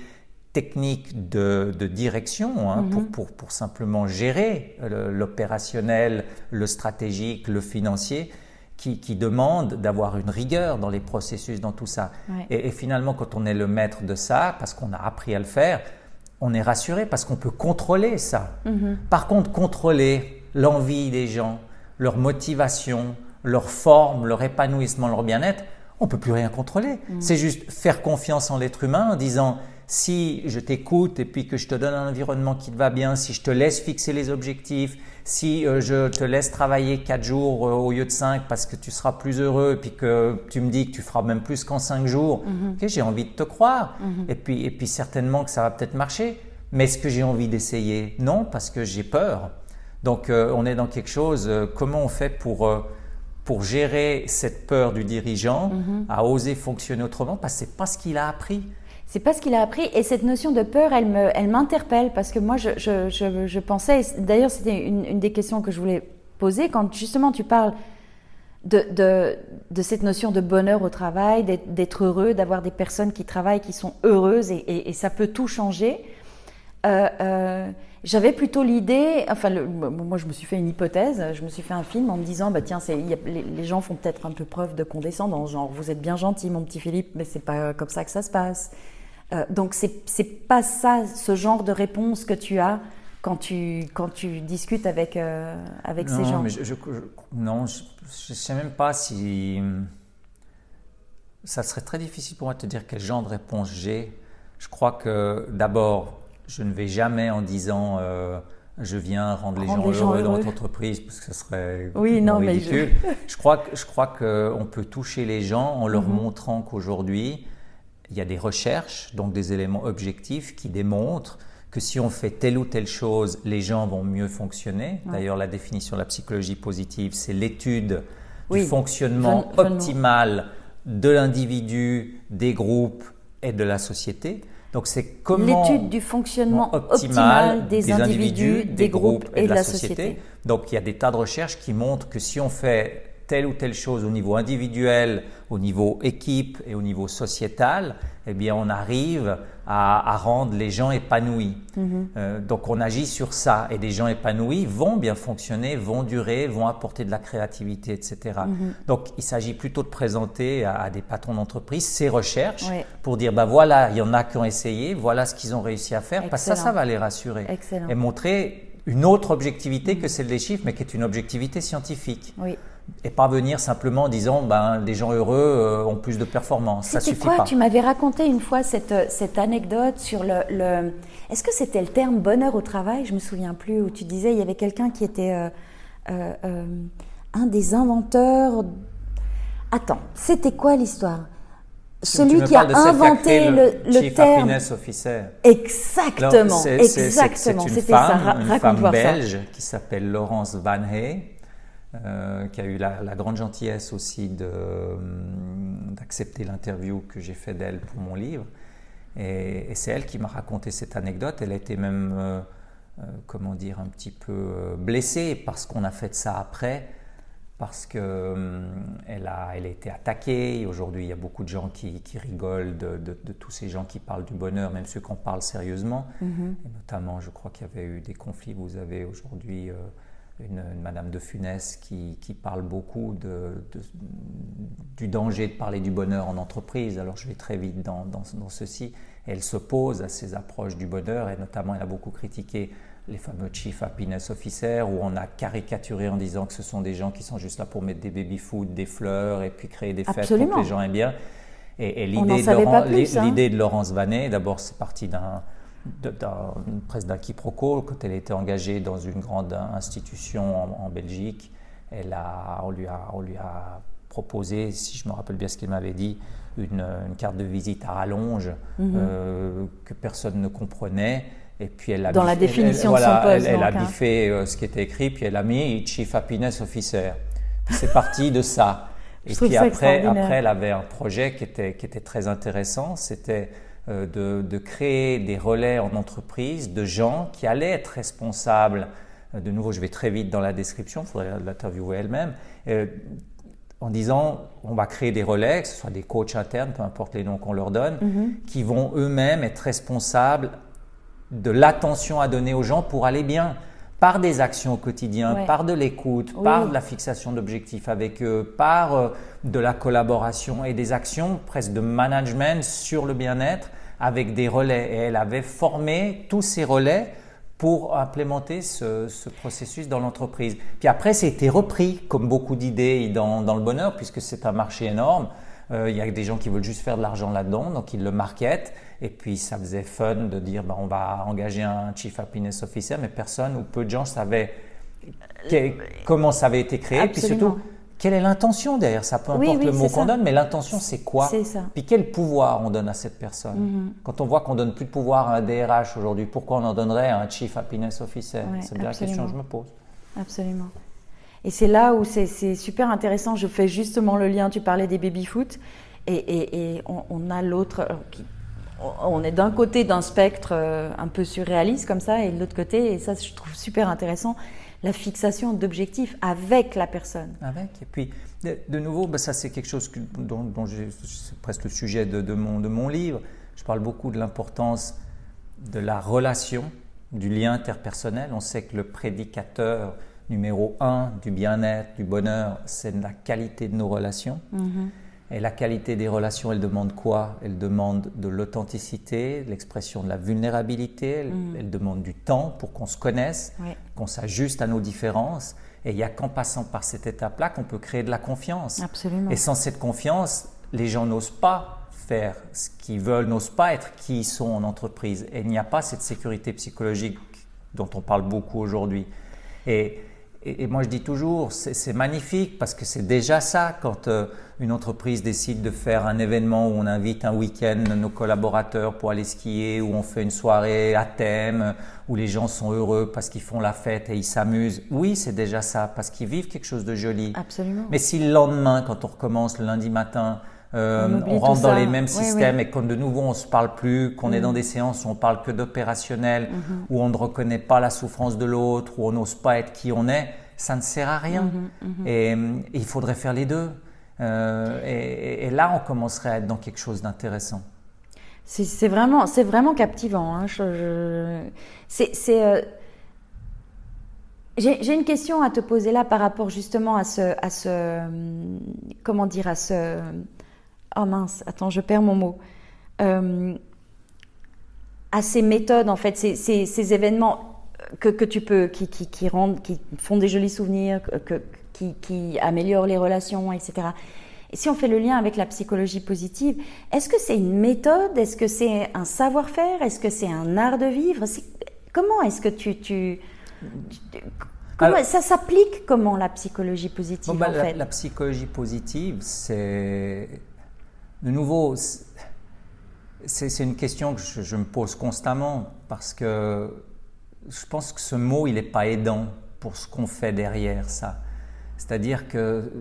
techniques de, de direction hein, pour, mhm. pour, pour, simplement gérer l'opérationnel, le stratégique, le financier. Qui, qui demande d'avoir une rigueur dans les processus, dans tout ça. Et, et, finalement, quand on est le maître de ça, parce qu'on a appris à le faire, on est rassuré parce qu'on peut contrôler ça. Mhm. Par contre, contrôler l'envie des gens, leur motivation, leur forme, leur épanouissement, leur bien-être, on peut plus rien contrôler. Mhm. C'est juste faire confiance en l'être humain en disant si je t'écoute et puis que je te donne un environnement qui te va bien, si je te laisse fixer les objectifs, si euh, je te laisse travailler 4 jours euh, au lieu de 5 parce que tu seras plus heureux et puis que tu me dis que tu feras même plus qu'en 5 jours, mhm. j'ai envie de te croire. Mhm. et, puis, et puis certainement que ça va peut-être marcher. Mais est-ce que j'ai envie d'essayer? Non, parce que j'ai peur. Donc euh, on est dans quelque chose, comment on fait pour, pour gérer cette peur du dirigeant mhm. à oser fonctionner autrement Parce que ce n'est pas ce qu'il a appris. C'est pas ce qu'il a appris. Et cette notion de peur, elle me, elle m'interpelle parce que moi, je, je, je, pensais. D'ailleurs, c'était une, une, des questions que je voulais poser quand justement tu parles de, de, de cette notion de bonheur au travail, d'être heureux, d'avoir des personnes qui travaillent, qui sont heureuses et, et, ça peut tout changer. Euh, euh, j'avais plutôt l'idée, enfin, moi je me suis fait une hypothèse, je me suis fait un film en me disant, bah tiens, c'est, les, les, gens font peut-être un peu preuve de condescendance, genre vous êtes bien gentil, mon petit Philippe, mais c'est pas comme ça que ça se passe. Euh, donc c'est n'est pas ça, ce genre de réponse que tu as quand tu, quand tu discutes avec, euh, avec ces gens. Mais je, non, je ne sais même pas si... Ça serait très difficile pour moi de te dire quel genre de réponse j'ai. Je crois que d'abord, je ne vais jamais en disant euh, je viens rendre les, gens, heureux dans votre entreprise parce que ce serait oui, non, ridicule. Mais je... je... crois, je crois qu'on peut toucher les gens en leur mhm. montrant qu'aujourd'hui, il y a des recherches, donc des éléments objectifs qui démontrent que si on fait telle ou telle chose, les gens vont mieux fonctionner. D'ailleurs, la définition de la psychologie positive, c'est l'étude du fonctionnement optimal de l'individu, des groupes et de la société. Donc c'est comment l'étude du fonctionnement optimal, des, individus, des, groupes et, de la, société. Donc il y a des tas de recherches qui montrent que si on fait telle ou telle chose au niveau individuel, au niveau équipe et au niveau sociétal, eh bien, on arrive à, rendre les gens épanouis. Mhm. Euh, donc, on agit sur ça. Et des gens épanouis vont bien fonctionner, vont durer, vont apporter de la créativité, etc. Mhm. Donc, il s'agit plutôt de présenter à, des patrons d'entreprise ces recherches pour dire, ben voilà, il y en a qui ont essayé, voilà ce qu'ils ont réussi à faire. Parce que ça, ça va les rassurer. Et montrer une autre objectivité que celle des chiffres, mais qui est une objectivité scientifique. Oui et pas venir simplement en disant ben, des gens heureux euh, ont plus de performance. Ça suffit quoi Tu m'avais raconté une fois cette, cette anecdote sur le. le... Est-ce que c'était le terme bonheur au travail? Je me souviens plus. Où tu disais il y avait quelqu'un qui était euh, euh, un des inventeurs. Attends, c'était quoi l'histoire? Celui qui a inventé le, le, Chief terme. Happiness Officer. Exactement, exactement. C'était ça. Une femme belge qui s'appelle Laurence Van Hey euh, qui a eu la, grande gentillesse aussi euh, d'accepter l'interview que j'ai fait d'elle pour mon livre. Et, c'est elle qui m'a raconté cette anecdote. Elle a été même comment dire, un petit peu blessée parce qu'on a fait ça après parce qu'elle a, elle a été attaquée. Aujourd'hui, il y a beaucoup de gens qui, rigolent de, tous ces gens qui parlent du bonheur, même ceux qu'on parle sérieusement. Mm-hmm. Et notamment, je crois qu'il y avait eu des conflits. Vous avez aujourd'hui une, Madame de Funès qui, parle beaucoup du danger de parler du bonheur en entreprise. Alors, je vais très vite dans, dans, dans ceci. Elle s'oppose à ces approches du bonheur et notamment, elle a beaucoup critiqué les fameux Chief Happiness Officers, où on a caricaturé en disant que ce sont des gens qui sont juste là pour mettre des baby-food, des fleurs et puis créer des fêtes pour que les gens aiment bien. Et, l'idée de, hein. de, Laurence Vanet, d'abord, c'est parti d'un presque d'un quiproquo quand elle était engagée dans une grande institution en, Belgique. Elle a, on, lui a, on lui a proposé, si je me rappelle bien ce qu'elle m'avait dit, une, carte de visite à rallonge mhm. euh, que personne ne comprenait. Et puis elle a dans la définition de son poste. Elle, a biffé euh, ce qui était écrit, puis elle a mis Chief Happiness Officer. C'est parti de ça. Et puis après, après, elle avait un projet qui était, qui était très intéressant. C'était de, de, créer des relais en entreprise de gens qui allaient être responsables. Euh, de nouveau, je vais très vite dans la description, il faudrait l'interviewer elle-même. en disant, on va créer des relais, que ce soit des coachs internes, peu importe les noms qu'on leur donne, mm-hmm. qui vont eux-mêmes être responsables de l'attention à donner aux gens pour aller bien par des actions au quotidien, par de l'écoute, par de la fixation d'objectifs avec eux, par euh, de la collaboration et des actions presque de management sur le bien-être avec des relais. Et elle avait formé tous ces relais pour implémenter ce, processus dans l'entreprise. Puis après, c'était repris comme beaucoup d'idées dans, dans, le bonheur, puisque c'est un marché énorme. Euh, il y a des gens qui veulent juste faire de l'argent là-dedans, donc ils le marketent. Et puis ça faisait fun de dire bah, on va engager un Chief Happiness Officer, mais personne ou peu de gens savaient comment ça avait été créé. Puis surtout, quelle est l'intention derrière ça? Peu importe le mot qu'on donne, mais l'intention c'est quoi? Ça. Puis quel pouvoir on donne à cette personne? Mm-hmm. Quand on voit qu'on donne plus de pouvoir à un DRH aujourd'hui, pourquoi on en donnerait à un Chief Happiness Officer? C'est bien la question que je me pose. Absolument. Et c'est là où c'est super intéressant. Je fais justement le lien. Tu parlais des baby-foot. Et, on, a l'autre on est d'un côté d'un spectre euh, un peu surréaliste comme ça, et de l'autre côté, et ça je trouve super intéressant, la fixation d'objectifs avec la personne. Avec, et puis de, nouveau, bah, ça c'est quelque chose dont, c'est presque le sujet de mon livre. Je parle beaucoup de l'importance de la relation, du lien interpersonnel. On sait que le prédicateur numéro un du bien-être, du bonheur, c'est la qualité de nos relations. Mm-hmm. Et la qualité des relations, elle demande quoi? Elle demande de l'authenticité, l'expression de la vulnérabilité, mm. elle, demande du temps pour qu'on se connaisse, qu'on s'ajuste à nos différences. Et il n'y a qu'en passant par cette étape-là qu'on peut créer de la confiance. Absolument. Et sans cette confiance, les gens n'osent pas faire ce qu'ils veulent, n'osent pas être qui ils sont en entreprise. Et il n'y a pas cette sécurité psychologique dont on parle beaucoup aujourd'hui. Et et, moi, je dis toujours, c'est magnifique parce que c'est déjà ça quand euh, une entreprise décide de faire un événement où on invite un week-end nos collaborateurs pour aller skier, où on fait une soirée à thème, où les gens sont heureux parce qu'ils font la fête et ils s'amusent. Oui, c'est déjà ça parce qu'ils vivent quelque chose de joli. Absolument. Mais si le lendemain, quand on recommence le lundi matin, euh, on, rentre dans les mêmes systèmes et quand de nouveau on se parle plus, qu'on est dans mm. des séances où on parle que d'opérationnel, mm-hmm. où on ne reconnaît pas la souffrance de l'autre, où on n'ose pas être qui on est, ça ne sert à rien. Mm-hmm, mm-hmm. Et, il faudrait faire les deux. Euh, et, là, on commencerait à être dans quelque chose d'intéressant. C'est vraiment, c'est vraiment captivant. Hein. C'est, euh, j'ai une question à te poser là par rapport justement à ce, à ce, comment dire, à ce, oh mince, attends, je perds mon mot. Euh, à ces méthodes, en fait, ces, ces, événements que, que, tu peux, qui, qui, qui, rendent, qui font des jolis souvenirs, que, qui, qui, améliorent les relations, etc. Et si on fait le lien avec la psychologie positive, est-ce que c'est une méthode? Est-ce que c'est un savoir-faire? Est-ce que c'est un art de vivre? Comment est-ce que tu, tu, comment, ça s'applique comment la psychologie positive bah, en fait? la, psychologie positive, c'est de nouveau, c'est une question que je, me pose constamment parce que je pense que ce mot, il n'est pas aidant pour ce qu'on fait derrière ça. C'est-à-dire que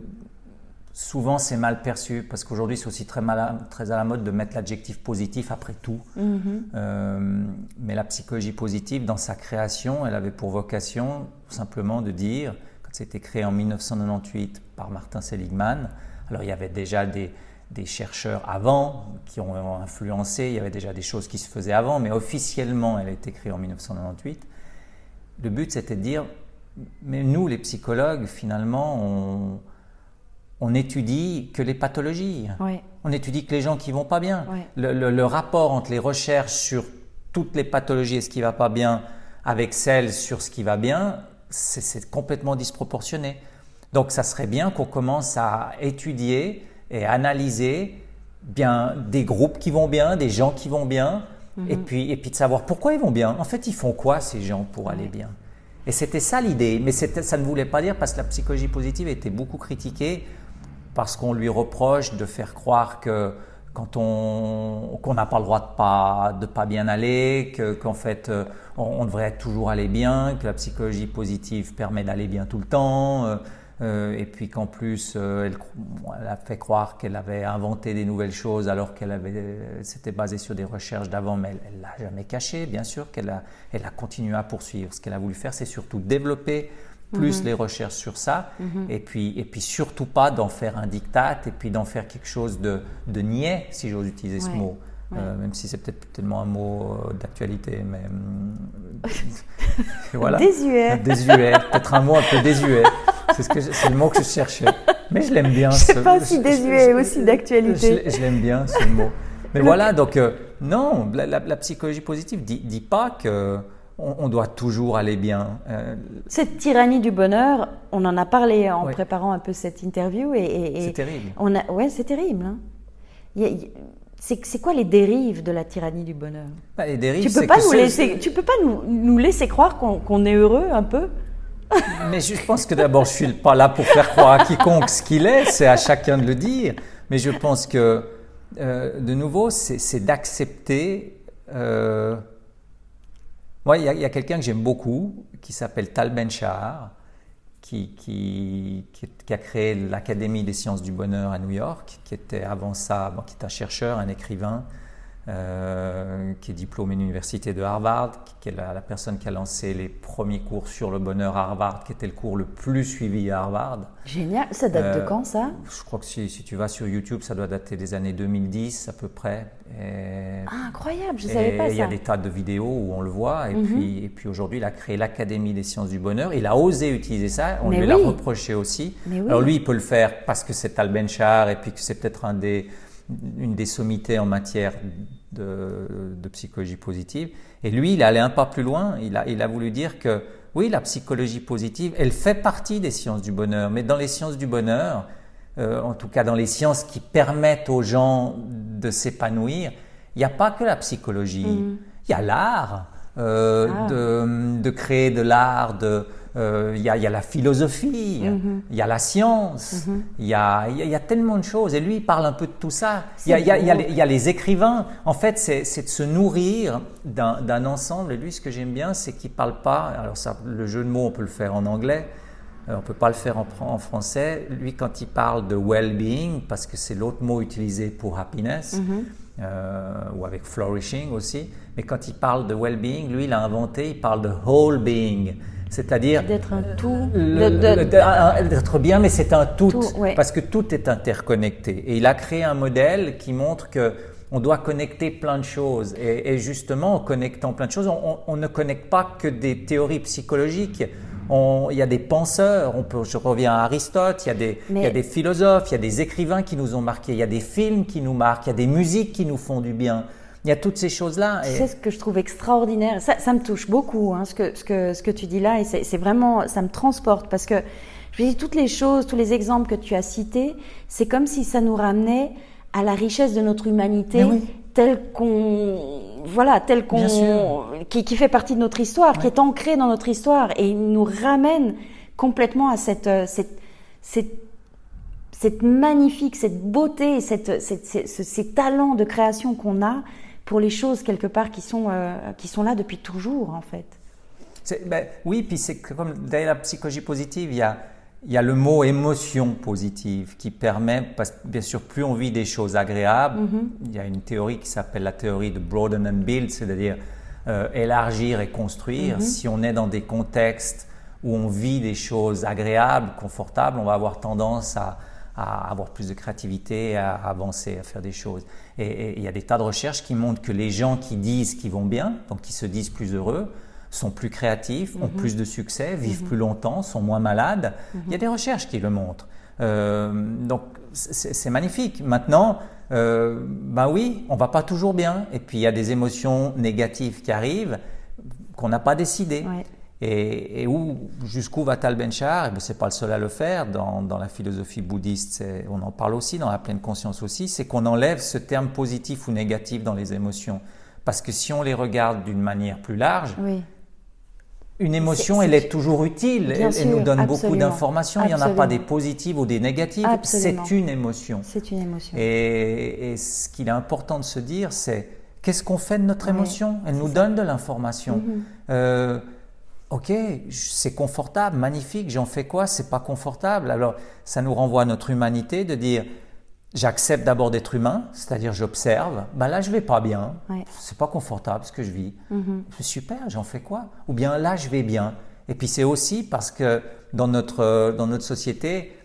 souvent c'est mal perçu parce qu'aujourd'hui c'est aussi très, mal, très à la mode de mettre l'adjectif positif après tout. Mhm. Euh, mais la psychologie positive, dans sa création, elle avait pour vocation simplement de dire, quand c'était créé en 1998 par Martin Seligman, alors il y avait déjà des, des chercheurs avant qui ont influencé, il y avait déjà des choses qui se faisaient avant, mais officiellement elle a été créée en 1998. Le but c'était de dire, mais nous les psychologues finalement on on n'étudie que les pathologies. On étudie que les gens qui vont pas bien. Le, rapport entre les recherches sur toutes les pathologies et ce qui va pas bien avec celles sur ce qui va bien, c'est complètement disproportionné. Donc ça serait bien qu'on commence à étudier et analyser bien des groupes qui vont bien, des gens qui vont bien, mhm. et, puis, et puis de savoir pourquoi ils vont bien. En fait, ils font quoi ces gens pour aller bien? Et c'était ça l'idée. Mais ça ne voulait pas dire, parce que la psychologie positive était beaucoup critiquée, parce qu'on lui reproche de faire croire que quand on qu'on n'a pas le droit de pas de pas bien aller, que qu'en fait euh, on, devrait toujours aller bien, que la psychologie positive permet d'aller bien tout le temps, euh, euh, et puis qu'en plus elle, a fait croire qu'elle avait inventé des nouvelles choses alors qu'elle avait c'était basé sur des recherches d'avant, mais elle, l'a jamais caché, bien sûr qu'elle a elle a continué à poursuivre. Ce qu'elle a voulu faire, c'est surtout développer plus mhm. les recherches sur ça, mhm. et, puis, et puis surtout pas d'en faire un diktat, et puis d'en faire quelque chose de, de niais, si j'ose utiliser ce mot. Euh, même si c'est peut-être tellement un mot euh, d'actualité, mais voilà. Désuet. Désuet, peut-être un mot un peu désuet. C'est ce le mot que je cherchais. Mais je l'aime bien. Je sais pas si désuet est aussi d'actualité. Je, l'aime bien ce mot. Mais voilà, donc euh, non, la, psychologie positive dit, dit pas que on, doit toujours aller bien. Euh, cette tyrannie du bonheur, on en a parlé en préparant un peu cette interview. Et, c'est terrible. On a, ouais, c'est terrible. Hein. C'est quoi les dérives de la tyrannie du bonheur? Bah, les dérives, tu peux pas nous laisser, tu peux pas nous, laisser croire qu'on est heureux un peu? Mais je pense que d'abord, je suis pas là pour faire croire à quiconque ce qu'il est. C'est à chacun de le dire. Mais je pense que, euh, de nouveau, c'est d'accepter. Euh, moi, il y a, quelqu'un que j'aime beaucoup qui s'appelle Tal Ben Shahar, qui, a créé l'Académie des sciences du bonheur à New York, qui était avant ça, qui est un chercheur, un écrivain, euh, qui est diplômé de l'université de Harvard, qui est la, personne qui a lancé les premiers cours sur le bonheur à Harvard, qui était le cours le plus suivi à Harvard. Génial, ça date de euh, quand ça? Je crois que si, si, tu vas sur YouTube, ça doit dater des années 2010 à peu près. ah, incroyable, je ne savais pas ça. Il y a des tas de vidéos où on le voit, et mhm. puis, et puis aujourd'hui, il a créé l'Académie des sciences du bonheur. Il a osé utiliser ça, on lui l'a reproché aussi. Alors lui, il peut le faire parce que c'est Tal Benchar, et puis que c'est peut-être un des une des sommités en matière de, psychologie positive. Et lui, il allait un pas plus loin. Il a, il a voulu dire que oui, la psychologie positive, elle fait partie des sciences du bonheur. Mais dans les sciences du bonheur, euh, en tout cas dans les sciences qui permettent aux gens de s'épanouir, il n'y a pas que la psychologie. Mm. Il y a l'art, euh, ah. de, de, créer de l'art, de, euh, il y, a, la philosophie, mhm. il y a la science, mhm. il y, a, y, a, tellement de choses. Et lui, il parle un peu de tout ça. Il y, a, les écrivains. En fait, c'est de se nourrir d'un ensemble. Et lui, ce que j'aime bien, c'est qu'il ne parle pas. Alors, ça, le jeu de mots, on peut le faire en anglais. Euh, on ne peut pas le faire en, en, français. Lui, quand il parle de well-being, parce que c'est l'autre mot utilisé pour happiness, mhm. euh, ou avec flourishing aussi, mais quand il parle de well-being, lui, il a inventé, il parle de whole being c'est-à-dire d'être un tout, d'être bien, mais c'est un tout, parce que tout est interconnecté. Et il a créé un modèle qui montre que on doit connecter plein de choses. Et, justement, en connectant plein de choses, on, ne connecte pas que des théories psychologiques. il y a des penseurs, on peut, je reviens à Aristote, il y, a des, il y a des philosophes, il y a des écrivains qui nous ont marqués, il y a des films qui nous marquent, il y a des musiques qui nous font du bien. Il y a toutes ces choses-là. C'est ce que je trouve extraordinaire. Ça, ça me touche beaucoup, hein, ce, que, ce, que, ce que tu dis là, et c'est vraiment, ça me transporte parce que je dis toutes les choses, tous les exemples que tu as cités, c'est comme si ça nous ramenait à la richesse de notre humanité telle qu'on voilà telle qu'on qui, qui, fait partie de notre histoire, qui est ancrée dans notre histoire et il nous ramène complètement à cette cette, cette cette magnifique, cette beauté, cette, cette, ces talents de création qu'on a, pour les choses quelque part qui sont, euh, qui sont là depuis toujours en fait. Ben, oui, puis c'est comme dans la psychologie positive, il y a, il y a le mot émotion positive qui permet, parce que bien sûr, plus on vit des choses agréables, Mhm. il y a une théorie qui s'appelle la théorie de broaden and build, c'est-à-dire euh, élargir et construire. Mhm. Si on est dans des contextes où on vit des choses agréables, confortables, on va avoir tendance à, à avoir plus de créativité, à avancer, à faire des choses. Et, il y a des tas de recherches qui montrent que les gens qui disent qu'ils vont bien, donc qui se disent plus heureux, sont plus créatifs, ont plus de succès, vivent plus longtemps, sont moins malades. Il y a des recherches qui le montrent. Euh, donc c'est magnifique. Maintenant, euh, ben oui, on va pas toujours bien. Et puis il y a des émotions négatives qui arrivent qu'on n'a pas décidé. Ouais. Et, et où, jusqu'où va Tal Ben-Shahar Et ben, c'est pas le seul à le faire. Dans, dans la philosophie bouddhiste, on en parle aussi, dans la pleine conscience aussi, c'est qu'on enlève ce terme positif ou négatif dans les émotions. Parce que si on les regarde d'une manière plus large, Oui. une émotion, elle est toujours utile. Elle, nous donne beaucoup d'informations. Il n'y en a pas des positives ou des négatives. C'est une émotion. C'est une émotion. Et, et ce qu'il est important de se dire, c'est qu'est-ce qu'on fait de notre émotion? Elle nous donne de l'information. Mhm. Euh, ok, c'est confortable, magnifique, j'en fais quoi C'est pas confortable? Alors, ça nous renvoie à notre humanité de dire j'accepte d'abord d'être humain, c'est-à-dire j'observe. Ben là, je vais pas bien. Ouais. C'est pas confortable ce que je vis. Mhm. C'est super, j'en fais quoi? Ou bien là, je vais bien. Et puis c'est aussi parce que dans notre, euh, dans notre société,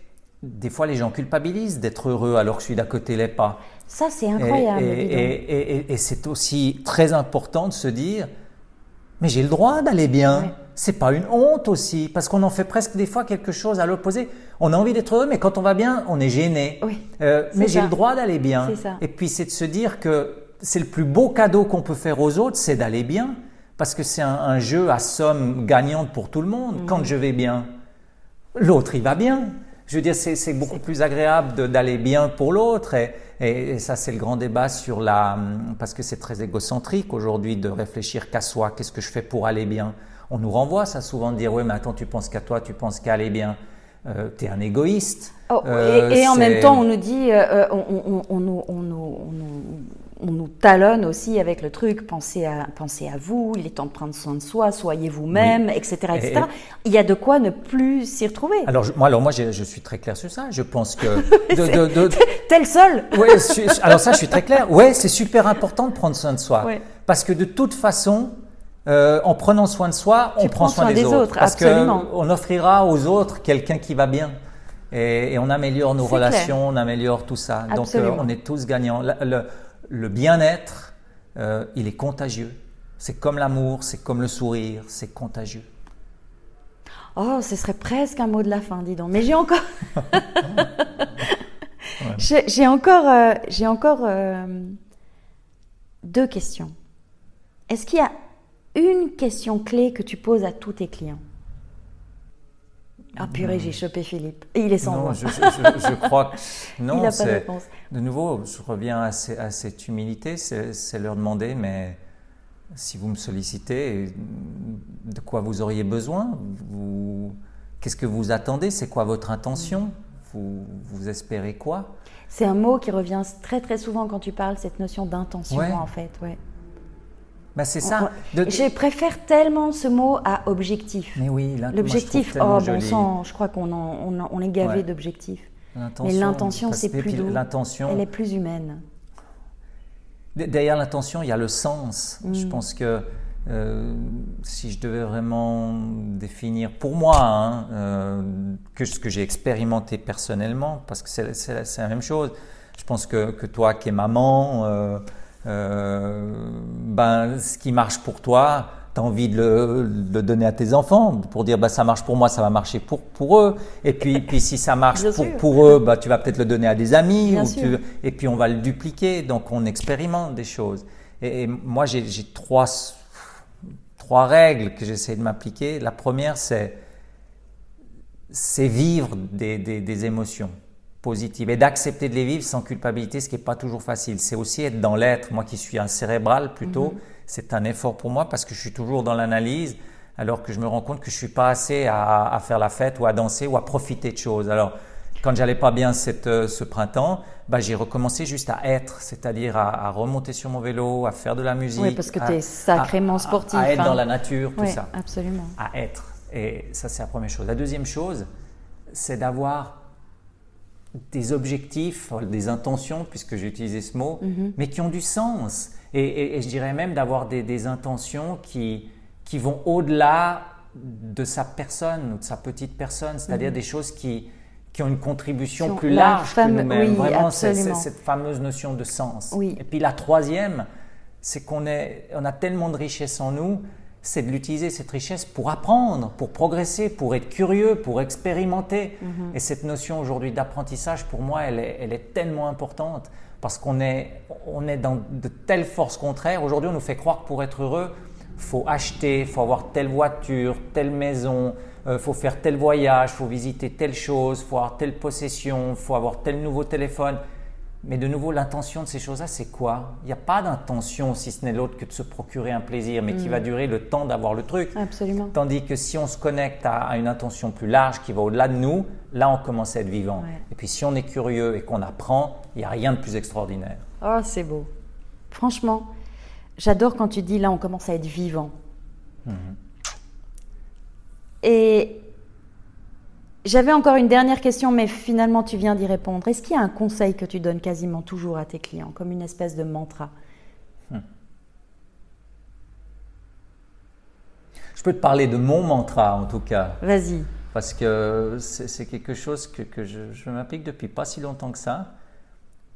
des fois les gens culpabilisent d'être heureux alors que celui d'à côté l'est pas. Ça, c'est incroyable. Et, dis donc. et- et- et- et c'est aussi très important de se dire, mais j'ai le droit d'aller bien. Ouais. C'est pas une honte aussi, parce qu'on en fait presque des fois quelque chose à l'opposé. On a envie d'être heureux, mais quand on va bien, on est gêné. Oui, Euh, mais j'ai le droit d'aller bien. Ça. Et puis c'est de se dire que c'est le plus beau cadeau qu'on peut faire aux autres, c'est d'aller bien, parce que c'est un, un jeu à somme gagnante pour tout le monde. Mhm. Quand je vais bien, l'autre il va bien. Je veux dire, c'est beaucoup plus agréable d'aller bien pour l'autre. Et, et- et ça, c'est le grand débat sur la. Parce que c'est très égocentrique aujourd'hui de réfléchir qu'à soi. Qu'est-ce que je fais pour aller bien? On nous renvoie ça souvent de dire Oui, mais attends, tu penses qu'à toi, tu penses qu'à aller bien. Euh, T'es un égoïste. Oh, Euh, et, en même temps, on nous dit, euh, on, on- on nous- on nous- on nous- on nous talonne aussi avec le truc, pensez à, pensez à vous, il est temps de prendre soin de soi, soyez vous-même, etc., etc. Et- Il y a de quoi ne plus s'y retrouver. Alors, je- moi, alors moi, je, je suis très clair sur ça. Je pense que de, de- de- Tel seul alors ça, je suis très clair. Ouais, c'est super important de prendre soin de soi. Ouais. Parce que de toute façon, euh, en prenant soin de soi, on prend soin, soin des, des autres. parce qu'on offrira aux autres quelqu'un qui va bien. Et, et on améliore nos relations, on améliore tout ça. Donc, euh, on est tous gagnants. Le, le- le bien-être, euh, il est contagieux. C'est comme l'amour, c'est comme le sourire, c'est contagieux. Oh, ce serait presque un mot de la fin, dis donc. Mais j'ai encore. J'ai j'ai encore, euh, j'ai encore euh, deux questions. Est-ce qu'il y a une question clé que tu poses à tous tes clients? Ah purée, j'ai chopé Philippe. Et il est sans non, voix. je, je- je- je crois que non. il n'a pas de réponse. De nouveau, je reviens à, ces- à cette humilité, c'est c'est leur demander, mais si vous me sollicitez, de quoi vous auriez besoin? Vous, Qu'est-ce que vous attendez? C'est quoi votre intention? Vous, vous espérez quoi? C'est un mot qui revient très très souvent quand tu parles, cette notion d'intention Ouais. en fait. Ouais. Ben, C'est ça. De- Je préfère tellement ce mot à objectif. mais oui, L'objectif, oh bon sang, je crois qu'on on on est gavé Ouais. d'objectifs. L'intention, Mais l'intention, c'est plus doux. L'intention, Elle est plus humaine. Derrière l'intention, il y a le sens. Mm. Je pense que euh, si je devais vraiment définir pour moi, hein, euh, que ce que j'ai expérimenté personnellement, parce que c'est la, même chose, je pense que, que toi qui es maman, euh, euh, ben, ce qui marche pour toi, tu as envie de le, de le donner à tes enfants pour dire bah, ça marche pour moi, ça va marcher pour, pour eux. Et puis, puis si ça marche pour, pour eux, bah, tu vas peut-être le donner à des amis. Ou tu- et puis on va le dupliquer, donc on expérimente des choses. Et, et moi, j'ai trois, trois règles que j'essaie de m'appliquer. La première, c'est c'est vivre des, des- des émotions positives et d'accepter de les vivre sans culpabilité, ce qui n'est pas toujours facile. C'est aussi être dans l'être. Moi qui suis un cérébral plutôt, c'est un effort pour moi parce que je suis toujours dans l'analyse alors que je me rends compte que je suis pas assez à, à faire la fête ou à danser ou à profiter de choses. Alors, quand j'allais pas bien cette, euh, ce printemps, bah, j'ai recommencé juste à être, c'est-à-dire à, à remonter sur mon vélo, à faire de la musique. Oui, parce que tu es sacrément à- à- sportif. À, être hein. dans la nature, tout Oui, ça absolument. à être. Et ça, c'est la première chose. La deuxième chose, c'est d'avoir des objectifs, des intentions, puisque j'ai utilisé ce mot, Mhm. mais qui ont du sens. Et, et- et je dirais même d'avoir des, des intentions qui, qui vont au-delà de sa personne ou de sa petite personne, c'est-à-dire des choses qui, qui ont une contribution Mhm. Ont plus la large fame- que nous-mêmes. oui, Vraiment, cette fameuse notion de sens. Oui. Et puis la troisième, c'est qu'on on a tellement de richesse en nous, c'est de l'utiliser cette richesse pour apprendre, pour progresser, pour être curieux, pour expérimenter. Mhm. Et cette notion aujourd'hui d'apprentissage, pour moi, elle est, elle est tellement importante parce qu'on est, on est dans de telles forces contraires. Aujourd'hui, on nous fait croire que pour être heureux, faut acheter, faut avoir telle voiture, telle maison, euh, faut faire tel voyage, faut visiter telle chose, faut avoir telle possession, faut avoir tel nouveau téléphone. Mais de nouveau, l'intention de ces choses-là, c'est quoi? Il n'y a pas d'intention, si ce n'est l'autre, que de se procurer un plaisir, mais qui va durer le temps d'avoir le truc. Absolument. Tandis que si on se connecte à, à une intention plus large qui va au-delà de nous, là, on commence à être vivant. Ouais. Et puis si on est curieux et qu'on apprend, il n'y a rien de plus extraordinaire. Oh, c'est beau. Franchement, j'adore quand tu dis là, on commence à être vivant. Et j'avais encore une dernière question, mais finalement tu viens d'y répondre. Est-ce qu'il y a un conseil que tu donnes quasiment toujours à tes clients, comme une espèce de mantra Je peux te parler de mon mantra en tout cas, Vas-y. parce que c'est quelque chose que, que je, je m'applique depuis pas si longtemps que ça.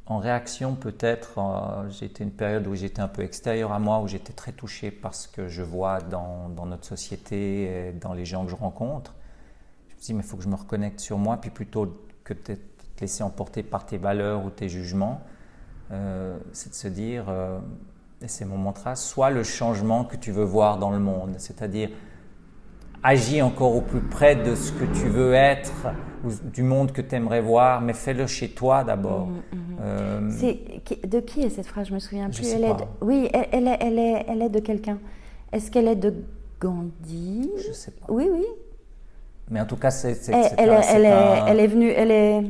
En réaction peut-être, euh, été une période où j'étais un peu extérieur à moi, où j'étais très touché par ce que je vois dans, dans notre société et dans les gens que je rencontre. Me mais il faut que je me reconnecte sur moi, puis plutôt que de te laisser emporter par tes valeurs ou tes jugements, euh, c'est de se dire, euh, et c'est mon mantra, sois le changement que tu veux voir dans le monde. C'est-à-dire, agis encore au plus près de ce que tu veux être, ou du monde que tu aimerais voir, mais fais-le chez toi d'abord. Euh, C'est qui- de qui est cette phrase? Je me souviens Je plus. sais elle est pas. de- oui, elle, elle est, elle est, elle est de quelqu'un. Est-ce qu'elle est de Gandhi? Je sais pas. Oui, oui. Mais en tout cas, c'est Elle, elle un- elle, est, un- elle est venue. Elle est.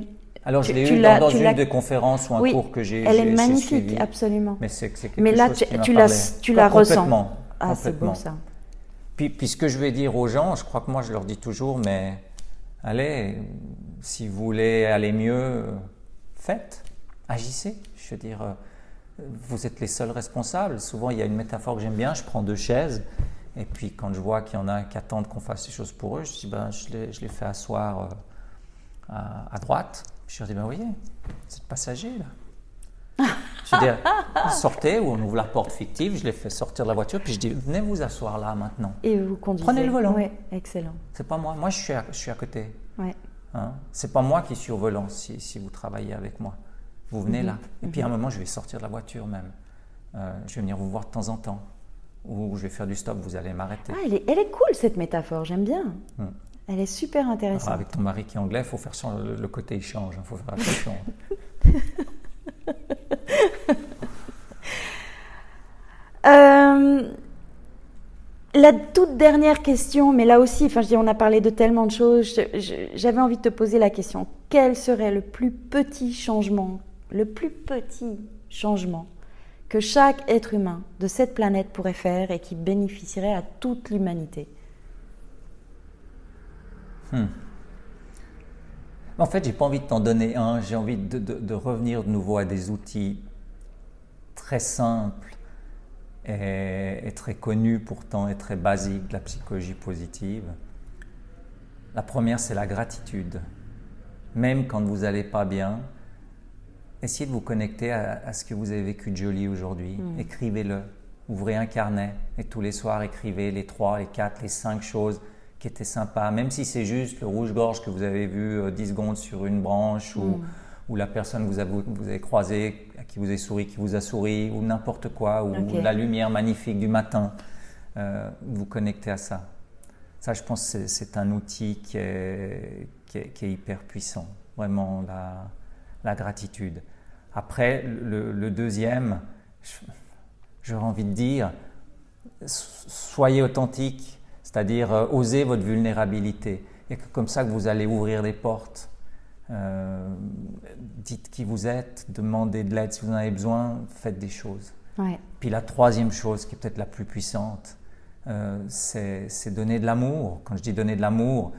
Alors, je l'ai eu dans, dans une des conférences ou un oui, cours que j'ai elle est magnifique, suivi. absolument. Mais c'est là, chose tu, qui m'a tu la, tu la ressens. complètement, Ah, c'est beau complètement. ça. Puis, puis ce que je vais dire aux gens, je crois que moi je leur dis toujours, mais allez, si vous voulez aller mieux, faites, agissez. Je veux dire, euh, vous êtes les seuls responsables. Souvent, il y a une métaphore que j'aime bien, je prends deux chaises, et puis quand je vois qu'il y en a qui attendent qu'on fasse les choses pour eux, je dis, ben, je les, je les fais asseoir euh, à, à droite. Je leur dis, ben voyez, c'est le passager là. Je dire, sortez ou on ouvre la porte fictive, je les fais sortir de la voiture, puis je dis, venez vous asseoir là maintenant. Et vous conduisez. Prenez le volant. Oui, excellent. C'est pas moi. Moi, je suis à, je suis à côté. Ouais. Hein. C'est pas moi qui suis au volant si, si vous travaillez avec moi. Vous venez là. Et puis à un moment, je vais sortir de la voiture même. Euh, je vais venir vous voir de temps en temps. Ou je vais faire du stop, vous allez m'arrêter. Ah, elle est, elle est cool cette métaphore, j'aime bien. Hmm. Elle est super Alors, intéressante. avec ton mari qui est anglais, il faut faire le, le côté échange. Il faut faire attention. Euh, la toute dernière question, mais là aussi, enfin, je dis, on a parlé de tellement de choses. J'avais envie de te poser la question quel serait le plus petit changement, le plus petit changement? Que chaque être humain de cette planète pourrait faire et qui bénéficierait à toute l'humanité En fait, j'ai pas envie de t'en donner un. J'ai envie de revenir de nouveau à des outils très simples et, et très connus pourtant et très basiques de la psychologie positive. La première, c'est la gratitude. Même quand vous n'allez pas bien, essayez de vous connecter à, à ce que vous avez vécu de joli aujourd'hui. Écrivez-le. Ouvrez un carnet et tous les soirs, écrivez les trois, les quatre, les cinq choses qui étaient sympas. Même si c'est juste le rouge-gorge que vous avez vu euh, 10 secondes sur une branche ou, ou la personne que vous avez, vous avez croisée, à qui vous avez souri, qui vous a souri, ou n'importe quoi, ou la lumière magnifique du matin. Euh, vous connectez à ça. Ça, je pense c'est- c'est un outil qui est, qui est, qui est hyper puissant. Vraiment, la, la gratitude. Après, le, le deuxième, j'aurais envie de dire, so- soyez authentique, c'est-à-dire euh, osez votre vulnérabilité. Et que comme ça que vous allez ouvrir des portes. Euh, dites qui vous êtes, demandez de l'aide si vous en avez besoin, faites des choses. Ouais. Puis la troisième chose, qui est peut-être la plus puissante, euh, c'est donner de l'amour. Quand je dis donner de l'amour,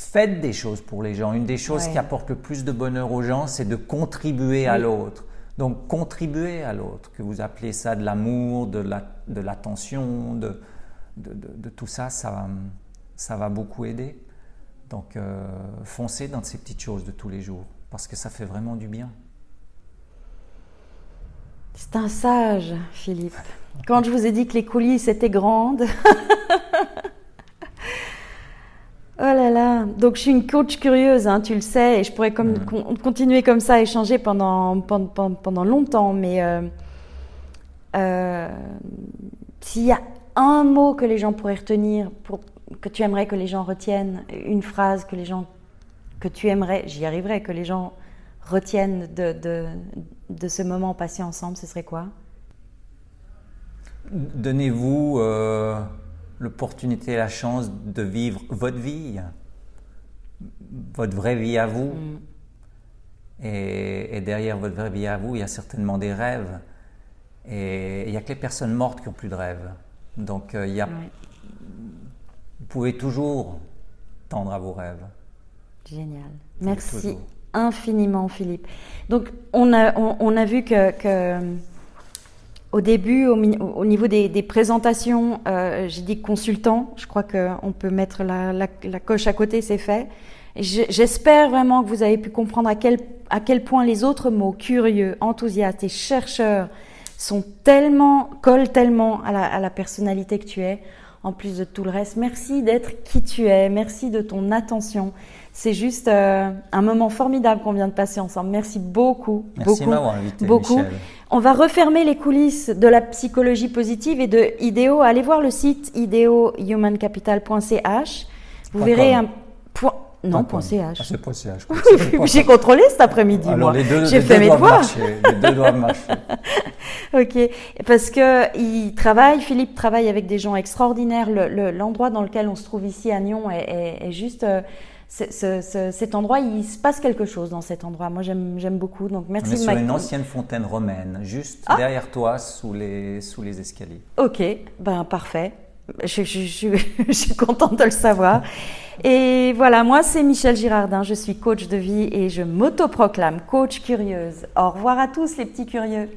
faites des choses pour les gens. Une des choses Ouais. qui apporte le plus de bonheur aux gens, c'est de contribuer à l'autre. Donc contribuer à l'autre, que vous appelez ça de l'amour, de la- de l'attention, de, de, de- de tout ça, ça va, ça va beaucoup aider. Donc euh, foncez dans ces petites choses de tous les jours, parce que ça fait vraiment du bien. C'est un sage, Philippe. Quand je vous ai dit que les coulisses étaient grandes. oh là là. Donc je suis une coach curieuse, hein, tu le sais, et je pourrais comme, con- continuer comme ça à échanger pendant, pendant, pendant longtemps. Mais euh, euh, s'il y a un mot que les gens pourraient retenir, pour, que tu aimerais que les gens retiennent, une phrase que les gens que tu aimerais, j'y arriverais, que les gens retiennent de, de, de ce moment passé ensemble, ce serait quoi? Donnez-vous euh, l'opportunité et la chance de vivre votre vie, votre vraie vie à vous. Et, et derrière votre vraie vie à vous, il y a certainement des rêves. Et il n'y a que les personnes mortes qui n'ont plus de rêves. Donc euh, il y a, Ouais, vous pouvez toujours tendre à vos rêves. Génial. Merci toujours. infiniment, Philippe. Donc, on a, on, on a vu que, que, au début, au, niveau des, des présentations, euh, j'ai dit consultant. Je crois qu'on peut mettre la, la, la coche à côté, c'est fait. J'espère vraiment que vous avez pu comprendre à quel, à quel point les autres mots, curieux, enthousiaste et chercheur, sont tellement, collent tellement à la, à la personnalité que tu es, en plus de tout le reste. Merci d'être qui tu es, merci de ton attention. C'est juste euh, un moment formidable qu'on vient de passer ensemble. Merci beaucoup, Merci de beaucoup, m'avoir invité, beaucoup. Michel. On va refermer les coulisses de la psychologie positive et de IDEO. Allez voir le site ideohumancapital.ch. Vous verrez com. un point. Non, Point. .ch. Ah, CH. J'ai contrôlé cet après-midi, moi. les deux, J'ai fait mes devoirs. Les deux doivent marcher. Ok, parce que il travaille, Philippe travaille avec des gens extraordinaires. Le- le- L'endroit dans lequel on se trouve ici à Nyon est, est- est juste. euh, ce- ce- cet endroit, il se passe quelque chose dans cet endroit. Moi, j'aime beaucoup. Donc, On merci est de sur une ancienne fontaine romaine, juste Ah. derrière toi, sous les, sous les escaliers. Ok, ben parfait. Je, je- je- je suis contente de le savoir. Et voilà, moi c'est Michel Girardin, je suis coach de vie et je m'autoproclame coach curieuse. Au revoir à tous les petits curieux.